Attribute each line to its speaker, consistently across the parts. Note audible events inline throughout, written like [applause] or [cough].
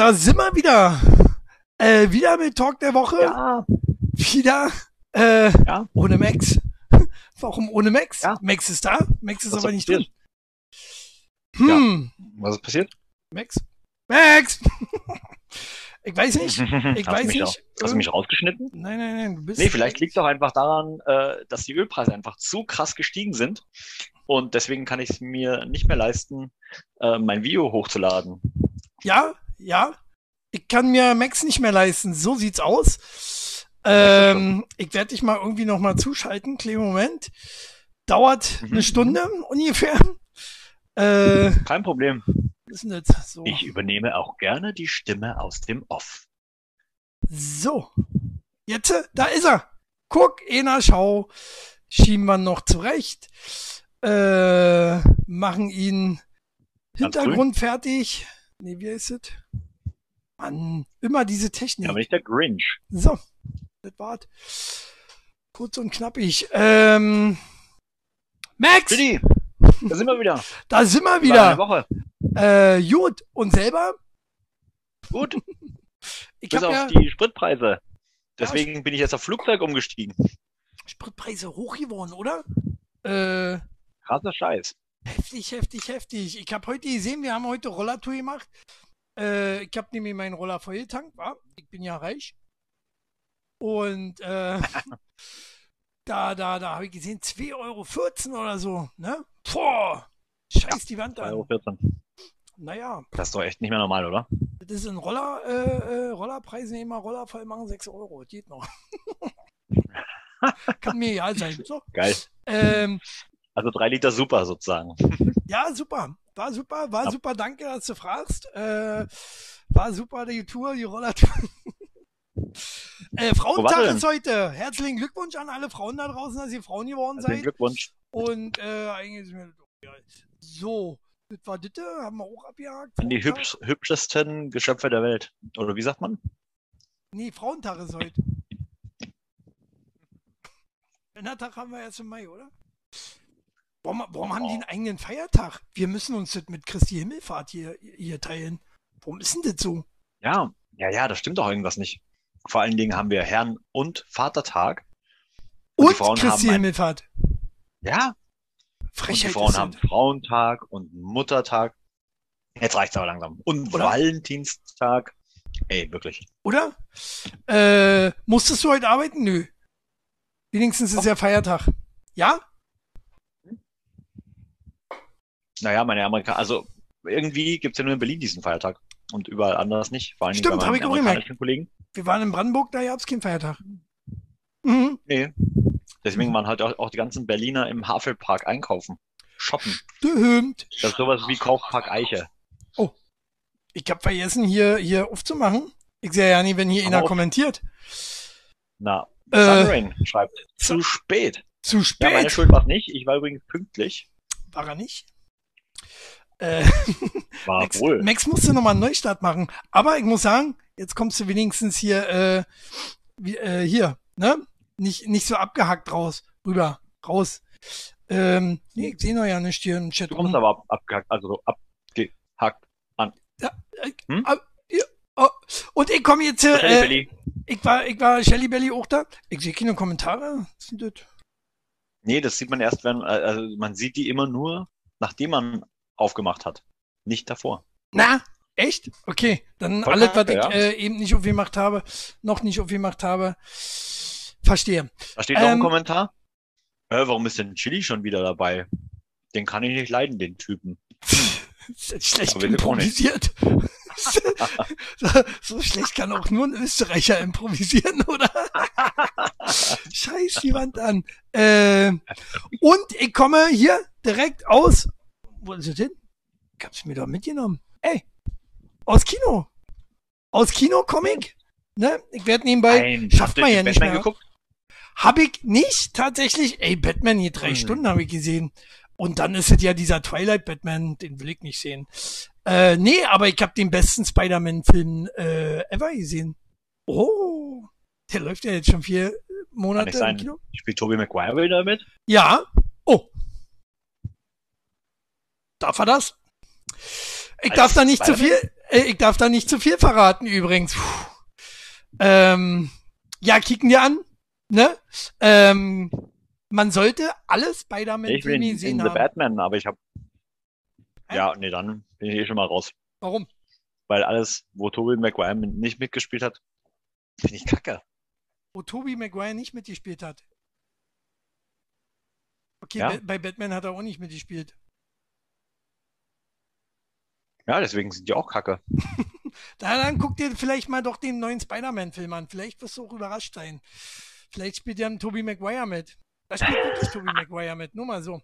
Speaker 1: Da sind wir wieder. Äh, wieder mit Talk der Woche.
Speaker 2: Ja,
Speaker 1: Wieder äh,
Speaker 2: ja.
Speaker 1: ohne Max. [laughs] Warum ohne Max?
Speaker 2: Ja.
Speaker 1: Max ist da, Max ist
Speaker 2: Was
Speaker 1: aber
Speaker 2: ist
Speaker 1: nicht drin. Hm,
Speaker 2: Was ist passiert?
Speaker 1: Max? Max! [laughs] ich weiß nicht. Ich
Speaker 2: hast
Speaker 1: weiß
Speaker 2: du mich
Speaker 1: nicht.
Speaker 2: Auch, hast du mich rausgeschnitten?
Speaker 1: Nein, nein, nein. Du bist
Speaker 2: Nee, vielleicht liegt es auch einfach daran, äh, dass die Ölpreise einfach zu krass gestiegen sind. Und deswegen kann ich es mir nicht mehr leisten, äh, mein Video hochzuladen.
Speaker 1: Ja, ja. Ich kann mir Max nicht mehr leisten. So sieht's aus. Ähm, ich werde dich mal irgendwie noch mal zuschalten. Kleinen Moment. Dauert
Speaker 2: Mhm.
Speaker 1: eine Stunde [laughs] ungefähr. Äh,
Speaker 2: Kein Problem.
Speaker 1: So.
Speaker 2: Ich übernehme auch gerne die Stimme aus dem Off.
Speaker 1: So. Jetzt, da ist er. Guck, Ena, schau. Schieben wir noch zurecht. Äh, machen ihn Hintergrund fertig. Nee, wie ist es? Mann, immer diese Technik.
Speaker 2: Ja, aber nicht der Grinch.
Speaker 1: So, das war's. Kurz und knappig. Ähm, Max,
Speaker 2: Billy, da sind wir wieder.
Speaker 1: da sind wir wieder.
Speaker 2: Woche.
Speaker 1: Äh, gut, und selber?
Speaker 2: Gut, [laughs]
Speaker 1: Ich
Speaker 2: bis
Speaker 1: habe
Speaker 2: auf
Speaker 1: ja
Speaker 2: die Spritpreise. Deswegen bin ich jetzt auf Flugzeug umgestiegen.
Speaker 1: Spritpreise hoch geworden, oder? Äh,
Speaker 2: Krasser Scheiß.
Speaker 1: Heftig, heftig, heftig. Ich habe heute gesehen, wir haben heute Rollertour gemacht. Äh, ich habe nämlich meinen Roller vollgetankt, war. Ich bin ja reich. Und äh, [laughs] da, da, da habe ich gesehen, 2,14 Euro oder so, ne? Boah, scheiß die Wand
Speaker 2: 2,14
Speaker 1: an.
Speaker 2: Euro.
Speaker 1: Naja,
Speaker 2: Das ist doch echt nicht mehr normal, oder?
Speaker 1: das ist ein Roller, äh, äh, Rollerpreis, nehmen wir Roller voll machen, 6 Euro, das geht noch. [laughs] Kann mir egal sein. So.
Speaker 2: Geil.
Speaker 1: Ähm,
Speaker 2: Also drei Liter super sozusagen.
Speaker 1: ja, super. War super, war
Speaker 2: Ja.
Speaker 1: super, danke, dass du fragst. Äh, war super, die Tour, die Rollertour. [laughs] äh, Frauentag ist heute. Herzlichen Glückwunsch an alle Frauen da draußen, dass ihr Frauen geworden
Speaker 2: Herzlichen
Speaker 1: seid.
Speaker 2: Glückwunsch.
Speaker 1: Und äh, eigentlich ist mir das doch egal. So, das war das, haben wir auch abgehakt.
Speaker 2: An die hübsch, hübschesten Geschöpfe der Welt. Oder wie sagt man?
Speaker 1: Nee, Frauentag ist heute. Männertag haben wir erst im Mai, oder? Warum, warum haben die einen eigenen Feiertag? Wir müssen uns das mit Christi Himmelfahrt hier, hier teilen. Warum ist denn das so?
Speaker 2: Ja, ja, ja, da stimmt doch irgendwas nicht. Vor allen Dingen haben wir Herrn- und Vatertag. Und die
Speaker 1: Und
Speaker 2: Frauen
Speaker 1: Christi
Speaker 2: haben
Speaker 1: Himmelfahrt.
Speaker 2: Ja, und die
Speaker 1: Frechheit
Speaker 2: Frauen haben
Speaker 1: das.
Speaker 2: Frauentag und Muttertag. Jetzt reicht's aber langsam. Und
Speaker 1: Oder?
Speaker 2: Valentinstag. Ey, wirklich.
Speaker 1: Oder? Äh, musstest du heute arbeiten? Nö. Wenigstens ist ja Feiertag. Ja?
Speaker 2: Naja, meine Amerikaner, also irgendwie gibt's ja nur in Berlin diesen Feiertag. Und überall anders nicht. Vor Dingen
Speaker 1: Stimmt,
Speaker 2: bei
Speaker 1: hab
Speaker 2: meinen
Speaker 1: ich auch gemerkt.
Speaker 2: Kollegen.
Speaker 1: Wir waren in Brandenburg, da gab's keinen Feiertag. Mhm.
Speaker 2: Nee. Deswegen waren halt auch, auch die ganzen Berliner im Havelpark einkaufen. Shoppen.
Speaker 1: Stimmt.
Speaker 2: Das ist sowas wie Kaufpark Eiche.
Speaker 1: Ich hab vergessen, hier, hier aufzumachen. Ich sehe ja nie, wenn hier einer
Speaker 2: auf.
Speaker 1: kommentiert.
Speaker 2: Na,
Speaker 1: Äh,
Speaker 2: Sunrain schreibt, zu spät.
Speaker 1: zu
Speaker 2: Ja,
Speaker 1: spät.
Speaker 2: meine Schuld war nicht. Ich war übrigens pünktlich.
Speaker 1: War er nicht? Äh, [laughs]
Speaker 2: War
Speaker 1: Max,
Speaker 2: wohl.
Speaker 1: Max musste nochmal einen Neustart machen. Aber ich muss sagen, jetzt kommst du wenigstens hier, äh, wie, äh, hier, ne? Nicht, nicht so abgehackt raus, rüber, raus. Ähm, nee, ich sehe noch ja nicht hier im Chat.
Speaker 2: Du kommst aber ab, abgehackt, also so abgehackt.
Speaker 1: Ja, äh,
Speaker 2: Hm?
Speaker 1: ab- ja, oh, und ich komme jetzt,
Speaker 2: Shelly
Speaker 1: äh, ich war, ich war Shelly Belly auch da. Ich sehe keine Kommentare. Was sind das?
Speaker 2: Nee, das sieht man erst, wenn, äh, also man sieht die immer nur, nachdem man aufgemacht hat. Nicht davor.
Speaker 1: Na, echt? Okay, dann
Speaker 2: Voll
Speaker 1: alles, was ich
Speaker 2: ja.
Speaker 1: äh, eben nicht aufgemacht habe, noch nicht aufgemacht habe. Verstehe.
Speaker 2: Da steht noch ein
Speaker 1: Ähm,
Speaker 2: Kommentar. Äh, warum ist denn Chili schon wieder dabei? Den kann ich nicht leiden, den Typen.
Speaker 1: Schlecht
Speaker 2: Aber
Speaker 1: improvisiert. [laughs] so schlecht kann auch nur ein Österreicher improvisieren, oder? [laughs] Scheiß die Wand an. Äh, und ich komme hier direkt aus. Wo ist es hin? Ich hab's mir doch mitgenommen. Ey, aus Kino. Aus Kino Comic. Ne? Ich werde nebenbei.
Speaker 2: Nein,
Speaker 1: schafft man ja nicht
Speaker 2: Batman
Speaker 1: mehr.
Speaker 2: geguckt?
Speaker 1: Hab ich nicht tatsächlich. Ey, Batman hier drei
Speaker 2: Hm.
Speaker 1: Stunden habe ich gesehen. Und dann ist es ja dieser Twilight Batman, den will ich nicht sehen. Äh, nee, aber ich habe den besten Spider-Man-Film äh, ever gesehen. Oh, der läuft ja jetzt schon vier Monate im. Kino.
Speaker 2: Spielt Tobey Maguire wieder mit?
Speaker 1: Ja. Oh. Darf er das? Ich
Speaker 2: Als
Speaker 1: darf da nicht zu viel. Äh, ich darf da nicht zu viel verraten übrigens. Puh. Ähm, ja, kicken wir an. Ne? Ähm, man sollte alle
Speaker 2: Ich bin
Speaker 1: Spider-Man-Filme
Speaker 2: in
Speaker 1: gesehen
Speaker 2: The
Speaker 1: haben.
Speaker 2: Batman, aber ich habe. Ja, nee, dann bin ich eh schon mal raus.
Speaker 1: Warum?
Speaker 2: Weil alles, wo Tobey Maguire nicht mitgespielt hat, finde ich kacke.
Speaker 1: Wo Tobey Maguire nicht mitgespielt hat. Okay,
Speaker 2: Ja.
Speaker 1: Bei Batman hat er auch nicht mitgespielt.
Speaker 2: Ja, deswegen sind die auch kacke. [laughs]
Speaker 1: Da, dann guck dir vielleicht mal doch den neuen Spider-Man-Film an. Vielleicht wirst du auch überrascht sein. Vielleicht spielt ja ein Tobey Maguire mit. Da spielt wirklich [laughs] Tobey Maguire mit, nur mal so.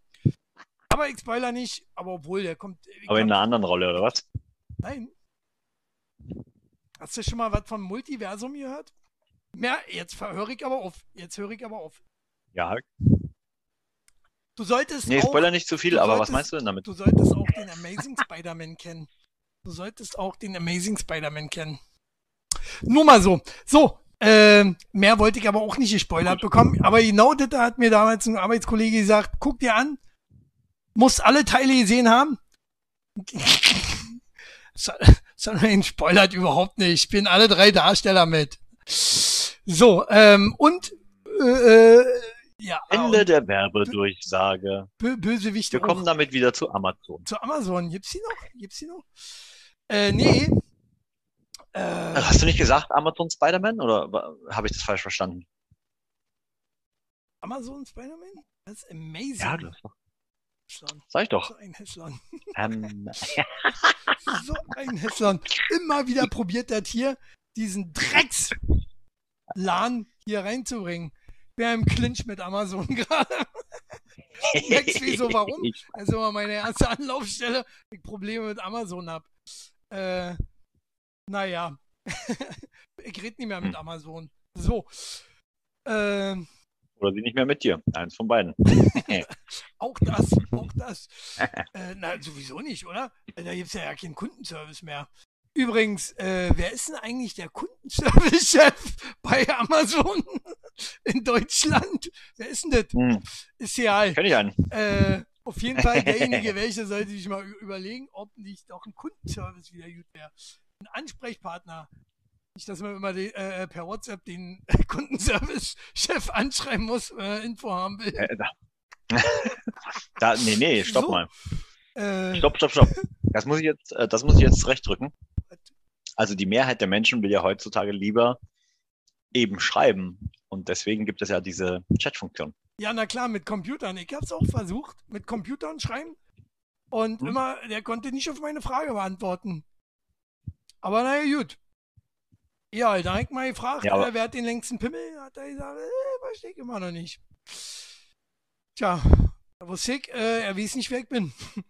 Speaker 1: Aber ich spoiler nicht, aber obwohl, der kommt. ich
Speaker 2: Aber in einer anderen Rolle, oder was?
Speaker 1: Nein. Hast du schon mal was vom Multiversum gehört? Mehr, jetzt höre ich aber auf. Jetzt höre ich aber auf.
Speaker 2: Ja.
Speaker 1: Du solltest
Speaker 2: Nee,
Speaker 1: auch,
Speaker 2: Spoiler nicht zu viel,
Speaker 1: du
Speaker 2: aber was
Speaker 1: solltest-
Speaker 2: meinst du denn damit?
Speaker 1: du solltest auch den Amazing Spider-Man kennen. Du solltest auch den Amazing Spider-Man kennen. Nur mal so. So, ähm, mehr wollte ich aber auch nicht gespoilert bekommen. Aber genau das hat mir damals ein Arbeitskollege gesagt, guck dir an, musst alle Teile gesehen haben. [laughs] Sondern spoilert überhaupt nicht. Spielen alle drei Darsteller mit. So, ähm, und äh, äh, ja,
Speaker 2: Ende
Speaker 1: und
Speaker 2: der Werbedurchsage.
Speaker 1: Bö Bösewichte
Speaker 2: Wir kommen
Speaker 1: auch.
Speaker 2: damit wieder zu Amazon.
Speaker 1: Zu Amazon. Gibt's die noch? Gibt's die noch? Äh, nee. Äh,
Speaker 2: Hast du nicht gesagt Amazon Spider-Man oder habe ich das falsch verstanden?
Speaker 1: Amazon Spider-Man? Das ist amazing.
Speaker 2: Ja, das
Speaker 1: Hässlern.
Speaker 2: sag ich doch.
Speaker 1: So ein Hässlern.
Speaker 2: Ähm, [laughs] [laughs]
Speaker 1: So ein Hässlern. Immer wieder probiert das hier, diesen Drecks-Lan hier reinzubringen. Wir im Clinch mit Amazon [laughs] gerade. Merkst wieso, warum?
Speaker 2: Ich-
Speaker 1: Also mal meine erste Anlaufstelle, wenn ich Probleme mit Amazon hab. Äh, naja. [laughs] ich rede nicht mehr mit
Speaker 2: Hm.
Speaker 1: Amazon. So. Ähm,
Speaker 2: Oder sie nicht mehr mit dir. Eins von beiden. [laughs]
Speaker 1: auch das, auch das. äh, na, sowieso nicht, oder? Äh, Da gibt's ja, ja keinen Kundenservice mehr. Übrigens, äh, wer ist denn eigentlich der Kundenservice-Chef [laughs] bei Amazon [laughs] in Deutschland? Wer ist denn das?
Speaker 2: Hm,
Speaker 1: Ist egal.
Speaker 2: kenn ich einen.
Speaker 1: Äh, auf jeden Fall derjenige, [laughs] welche sollte sich mal überlegen, ob nicht auch ein Kundenservice wieder gut wäre. Ein Ansprechpartner. Nicht, dass man immer die, äh, per WhatsApp den Kundenservice-Chef anschreiben muss, wenn er Info haben will.
Speaker 2: Äh, da. da, nee, nee, stopp
Speaker 1: So.
Speaker 2: mal.
Speaker 1: Äh,
Speaker 2: Stopp, stopp, stopp. Das muss ich jetzt, äh, das muss ich jetzt zurechtdrücken. Also die Mehrheit der Menschen will ja heutzutage lieber eben schreiben. Und deswegen gibt es ja diese Chat-Funktion.
Speaker 1: Ja, na klar, mit Computern. Ich hab's auch versucht, mit Computern schreiben. Und
Speaker 2: Hm.
Speaker 1: immer, der konnte nicht auf meine Frage beantworten. Aber naja, gut. Ja, da hab ich mal gefragt,
Speaker 2: Ja, aber-
Speaker 1: wer hat den längsten Pimmel? Hat er gesagt, äh, verstehe ich immer noch nicht. Tja, da wusste ich, äh, er weiß nicht, wer ich bin. [laughs]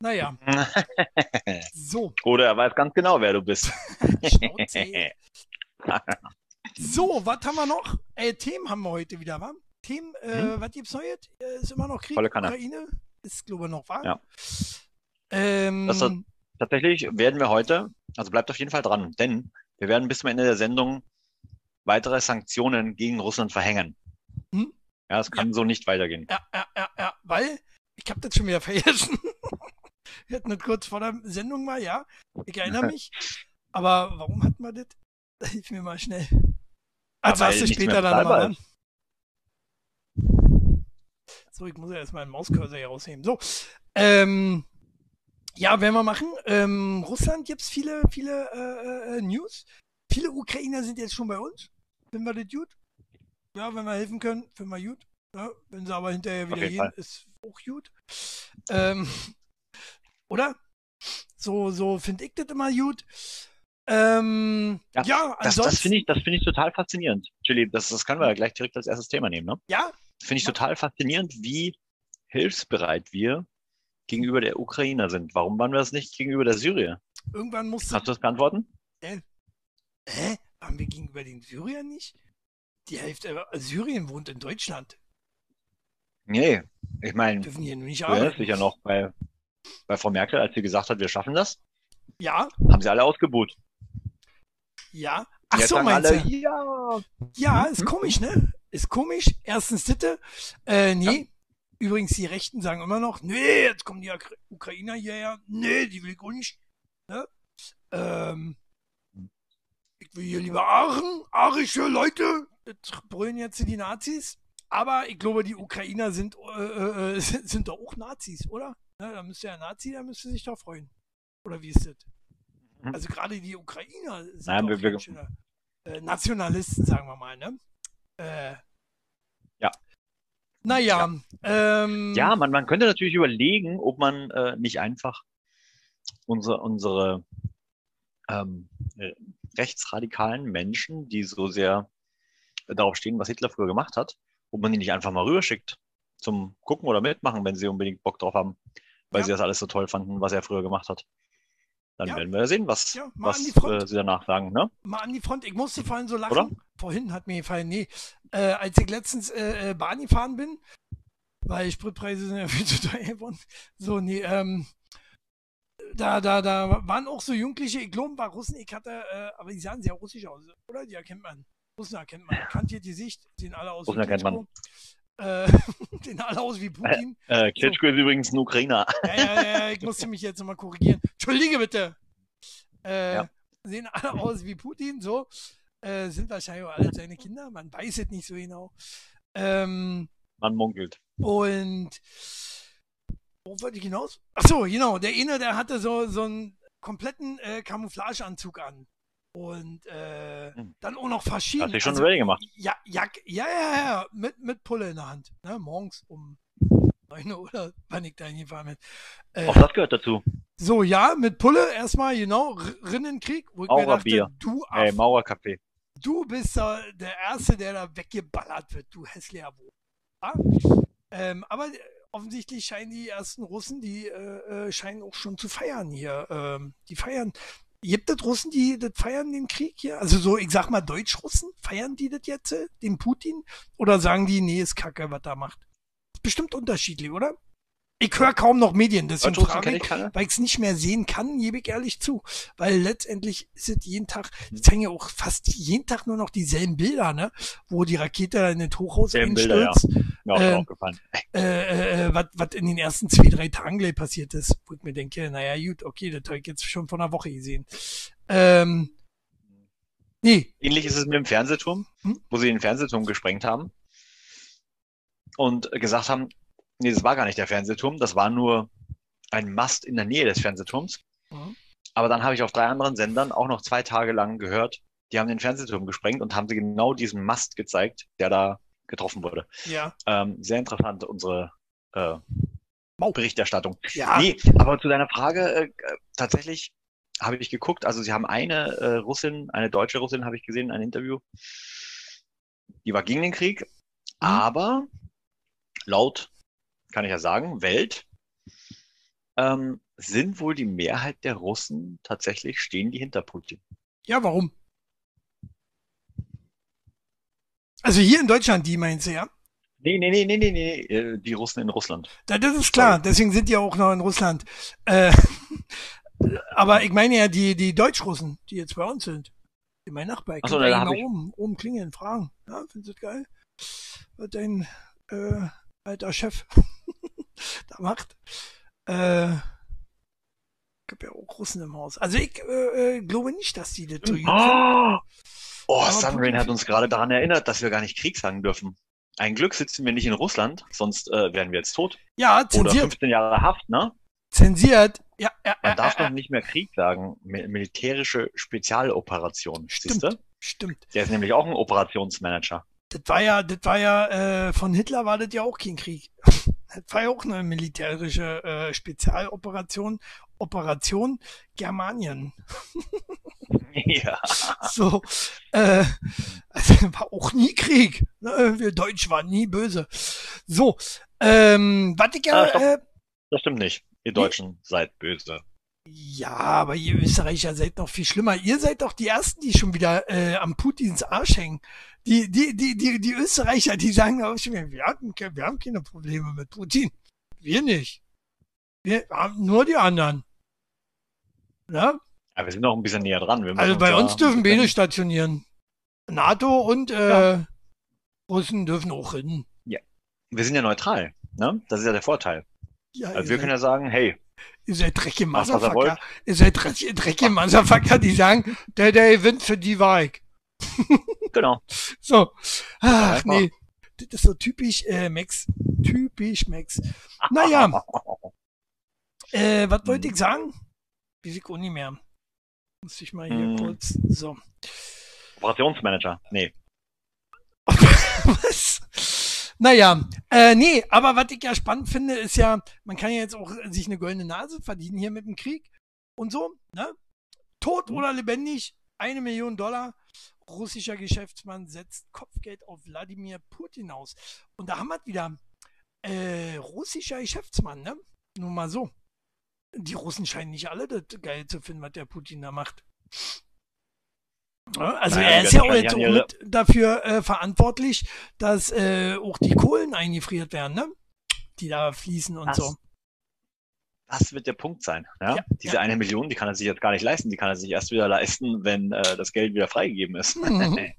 Speaker 1: naja, [laughs] so.
Speaker 2: Oder er weiß ganz genau, wer du bist. [laughs] [laughs]
Speaker 1: So, was haben wir noch? Äh, Themen haben wir heute wieder, wa? Themen, äh, was gibt's Neues? Äh, ist immer noch Krieg,
Speaker 2: Hm? Kanne.
Speaker 1: Ukraine? Ist, glaube ich, noch wahr.
Speaker 2: Ja.
Speaker 1: Ähm,
Speaker 2: Das Tatsächlich werden wir heute, also bleibt auf jeden Fall dran, denn wir werden bis zum Ende der Sendung weitere Sanktionen gegen Russland verhängen.
Speaker 1: Hm?
Speaker 2: Ja, es kann so nicht weitergehen.
Speaker 1: ja, ja, ja, ja, weil, ich habe das schon wieder vergessen. Wir hatten das kurz vor der Sendung mal, ja. Ich erinnere mich. Aber warum hatten wir das? [laughs] Hilf mir mal schnell. Also
Speaker 2: weil
Speaker 1: hast du später dann nochmal an. So, ich muss ja erstmal einen Mauscursor hier rausheben. So. Ähm, ja, werden wir machen. Ähm, Russland gibt's viele, viele äh, äh, News. Viele Ukrainer sind jetzt schon bei uns. Finden wir das gut? Ja, wenn wir helfen können, finden wir gut. Ja, wenn sie aber hinterher wieder gehen,
Speaker 2: Fall.
Speaker 1: ist auch gut. Ähm, oder? So, so finde ich das immer gut. Ähm, ja,
Speaker 2: Ja, Das, das finde ich, das finde ich total faszinierend. Chili, das, das können wir ja gleich direkt als erstes Thema nehmen, ne?
Speaker 1: ja,
Speaker 2: Finde ich total faszinierend, wie hilfsbereit wir gegenüber der Ukrainer sind. Warum waren wir das nicht gegenüber der Syrier?
Speaker 1: irgendwann musste
Speaker 2: Kannst du das beantworten?
Speaker 1: Hä? Haben wir gegenüber den Syrern nicht? Die Hälfte äh, Syrien wohnt in Deutschland.
Speaker 2: Nee, ich meine,
Speaker 1: Dürfen hier nicht
Speaker 2: du erinnerst
Speaker 1: arbeiten.
Speaker 2: dich ja noch bei, bei Frau Merkel, als sie gesagt hat, wir schaffen das,
Speaker 1: Ja,
Speaker 2: haben sie alle ausgebuht.
Speaker 1: ja. Ach
Speaker 2: Jetzt
Speaker 1: so, meinst
Speaker 2: alle,
Speaker 1: du?
Speaker 2: ja.
Speaker 1: Ja, ist komisch, ne? Ist komisch. Erstens Sitte. Äh, nee. Übrigens, die Rechten sagen immer noch, nee, jetzt kommen die Ukra- Ukrainer hierher. Nee, die will ich auch nicht. Ne? Ähm, ich will hier lieber Aachen, arische Leute, das brüllen jetzt die Nazis. Aber ich glaube, die Ukrainer sind, äh, äh, [laughs] sind doch auch Nazis, oder? Ja, da müsste ja Nazi, da müsste sich doch freuen. Oder wie ist das?
Speaker 2: Mhm.
Speaker 1: Also gerade die Ukrainer sind
Speaker 2: Nein, wir- wir-
Speaker 1: ganz schöne, äh, Nationalisten, sagen wir mal, ne? Äh,
Speaker 2: Ja.
Speaker 1: Naja, ähm,
Speaker 2: Ja, man, man könnte natürlich überlegen, ob man äh, nicht einfach unsere, unsere ähm, äh, rechtsradikalen Menschen, die so sehr darauf stehen, was Hitler früher gemacht hat, ob man die nicht einfach mal rüberschickt zum Gucken oder Mitmachen, wenn sie unbedingt Bock drauf haben, weil
Speaker 1: Ja.
Speaker 2: sie das alles so toll fanden, was er früher gemacht hat. Dann
Speaker 1: Ja.
Speaker 2: werden wir sehen, was,
Speaker 1: Ja,
Speaker 2: was äh, sie danach sagen. Ne?
Speaker 1: mal an die Front. Ich musste vorhin so lachen.
Speaker 2: Oder?
Speaker 1: Vorhin hat mir gefallen, nee. Äh, als ich letztens äh, äh, Bahn gefahren bin, weil Spritpreise sind ja [laughs] viel zu teuer geworden. So, nee, ähm, da, da, da waren auch so Jugendliche, ich glaube, war Russen, ich hatte, äh, aber die sahen sehr russisch aus, oder? Die erkennt man. Russen erkennt man. Kannt ihr die Sicht? Sehen alle aus
Speaker 2: Russen erkennt man.
Speaker 1: Äh, [laughs] sehen alle aus wie Putin.
Speaker 2: Äh, Klitschko ist übrigens ein Ukrainer.
Speaker 1: Ja, ja, ja, ich musste [laughs] mich jetzt nochmal korrigieren. Entschuldige bitte. Äh,
Speaker 2: Ja.
Speaker 1: Sehen alle aus wie Putin, so. Äh, sind wahrscheinlich auch alle seine Kinder, man weiß es nicht so genau. Ähm,
Speaker 2: Man munkelt.
Speaker 1: und wo wollte ich hinaus? Ach so, genau. Der eine, der hatte so, so einen kompletten äh, Camouflageanzug an. Und äh,
Speaker 2: Hm.
Speaker 1: dann auch noch verschieden.
Speaker 2: Hast du schon ready gemacht?
Speaker 1: Ja, ja, ja, ja, ja, mit, mit Pulle in der Hand. Ne? Morgens um 9 Uhr oder wann ich da hingefahren bin. Äh,
Speaker 2: Auch das gehört dazu.
Speaker 1: so, ja, mit Pulle erstmal, genau, Rinnenkrieg, wo
Speaker 2: Maurerbier.
Speaker 1: du,
Speaker 2: Ey,
Speaker 1: Aff,
Speaker 2: Mauerkaffee.
Speaker 1: du bist da der Erste, der da weggeballert wird, du hässlicher Wo. Ja? Ähm, aber offensichtlich scheinen die ersten Russen, die äh, äh, scheinen auch schon zu feiern hier. Ähm, die feiern. Gibt es Russen, die das feiern, den Krieg hier? Also so, ich sag mal, Deutsch-Russen, feiern die das jetzt, äh, den Putin? Oder sagen die, nee, ist kacke, was da macht? Bestimmt unterschiedlich, oder? Ich höre kaum noch Medien, deswegen frage ich, weil ich es nicht mehr sehen kann, gebe ich ehrlich zu. Weil letztendlich ist es jeden Tag, es zeigen ja auch fast jeden Tag nur noch dieselben Bilder, ne? Wo die Rakete in das Hochhaus
Speaker 2: Selben Bilder, ja.
Speaker 1: einstürzt,
Speaker 2: Mir auch schon aufgefallen.
Speaker 1: äh, äh, was was in den ersten zwei, drei Tagen gleich passiert ist. Wo ich mir denke, naja, gut, okay, das habe ich jetzt schon vor einer Woche gesehen. Ähm, nee,
Speaker 2: Ähnlich ist es mit dem Fernsehturm,
Speaker 1: Hm?
Speaker 2: wo sie den Fernsehturm gesprengt haben und gesagt haben, nee, das war gar nicht der Fernsehturm, das war nur ein Mast in der Nähe des Fernsehturms.
Speaker 1: Mhm.
Speaker 2: Aber dann habe ich auf drei anderen Sendern auch noch zwei Tage lang gehört, die haben den Fernsehturm gesprengt und haben sie genau diesen Mast gezeigt, der da getroffen wurde.
Speaker 1: ja,
Speaker 2: Ähm, sehr interessant, unsere äh. Berichterstattung.
Speaker 1: ja,
Speaker 2: Nee, aber zu deiner Frage, äh, tatsächlich habe ich geguckt, also sie haben eine äh, Russin, eine deutsche Russin habe ich gesehen, ein Interview, die war gegen den Krieg, aber laut, kann ich ja sagen, Welt, ähm, sind wohl die Mehrheit der Russen tatsächlich, stehen die hinter Putin.
Speaker 1: ja, warum? Also hier in Deutschland, die meinst du, ja?
Speaker 2: Nee, nee, nee, nee, nee, nee, äh, die Russen in Russland.
Speaker 1: Ja, das ist klar, deswegen sind die auch noch in Russland. Äh, [laughs] aber ich meine ja die, die Deutschrussen, die jetzt bei uns sind. Die mein Nachbar. Ich
Speaker 2: Ach so,
Speaker 1: könnte
Speaker 2: da hab ich-
Speaker 1: oben, oben klingeln, fragen. Ja, findest du das geil? Dein äh, alter Chef da macht. Äh, ich hab ja auch Russen im Haus. Also ich äh, äh, glaube nicht, dass die das gut finden.
Speaker 2: Oh, oh Sunrain hat uns gerade daran erinnert, dass wir gar nicht Krieg sagen dürfen. Ein Glück sitzen wir nicht in Russland, sonst äh, wären wir jetzt tot.
Speaker 1: Ja,
Speaker 2: Oder
Speaker 1: zensiert.
Speaker 2: 15 Jahre Haft, ne?
Speaker 1: Zensiert. Ja, ja,
Speaker 2: Man
Speaker 1: ja,
Speaker 2: darf
Speaker 1: ja,
Speaker 2: doch nicht mehr Krieg sagen. Mi- Militärische Spezialoperation,
Speaker 1: Stimmt.
Speaker 2: siehst du?
Speaker 1: Stimmt.
Speaker 2: Der ist nämlich auch ein Operationsmanager.
Speaker 1: Das war ja, das war ja, äh, von Hitler war das ja auch kein Krieg. Das war ja auch eine militärische äh, Spezialoperation. Operation Germanien. [laughs]
Speaker 2: ja.
Speaker 1: So, äh, also [laughs] war auch nie Krieg. Ne? Wir Deutsch waren nie böse. So, ähm, was ich ja,
Speaker 2: Ah,
Speaker 1: äh,
Speaker 2: Das stimmt nicht. Ihr Deutschen seid böse.
Speaker 1: Ja, aber ihr Österreicher seid noch viel schlimmer. Ihr seid doch die Ersten, die schon wieder äh, am Putins Arsch hängen. Die, die, die, die, die Österreicher, die sagen auch schon wir, hatten, wir haben keine Probleme mit Putin. Wir nicht. Wir haben nur die anderen. Ja?
Speaker 2: Aber wir sind noch ein bisschen näher dran.
Speaker 1: Also bei uns dürfen beide stationieren. NATO und äh, Russen dürfen auch hin.
Speaker 2: Wir sind ja neutral. Ne? Das ist ja der Vorteil.
Speaker 1: Ja,
Speaker 2: Also wir können ja sagen, hey,
Speaker 1: Ihr seid dreckige
Speaker 2: er
Speaker 1: Motherfucker. Ihr seid dreckige, Motherfucker, die sagen, der, der Wind für die war ich. [laughs]
Speaker 2: Genau.
Speaker 1: So. Ach, nee. Das ist so typisch, äh, Max. Typisch, Max. Naja, [laughs] äh, was wollte ich sagen? Weiß ich auch nicht mehr. Muss ich mal hier
Speaker 2: Hm.
Speaker 1: kurz, so.
Speaker 2: Operationsmanager. Nee. [laughs]
Speaker 1: Was? Naja, äh, nee, aber was ich ja spannend finde, ist ja, man kann ja jetzt auch sich eine goldene Nase verdienen hier mit dem Krieg und so, ne? Tot oder lebendig, eine Million Dollar. Russischer Geschäftsmann setzt Kopfgeld auf Wladimir Putin aus. Und da haben wir wieder äh, russischer Geschäftsmann, ne? Nur mal so. Die Russen scheinen nicht alle das geil zu finden, was der Putin da macht. Also
Speaker 2: Naja,
Speaker 1: er ist ja auch jetzt auch
Speaker 2: wahrscheinlich
Speaker 1: mit dafür äh, verantwortlich, dass äh, auch die Kohlen eingefriert werden, ne? Die da fließen und
Speaker 2: Das-
Speaker 1: so.
Speaker 2: Das wird der Punkt sein. Ja?
Speaker 1: Ja,
Speaker 2: Diese
Speaker 1: ja.
Speaker 2: eine Million, die kann er sich jetzt gar nicht leisten. Die kann er sich erst wieder leisten, wenn äh, das Geld wieder freigegeben ist. [laughs]
Speaker 1: Mhm. [laughs]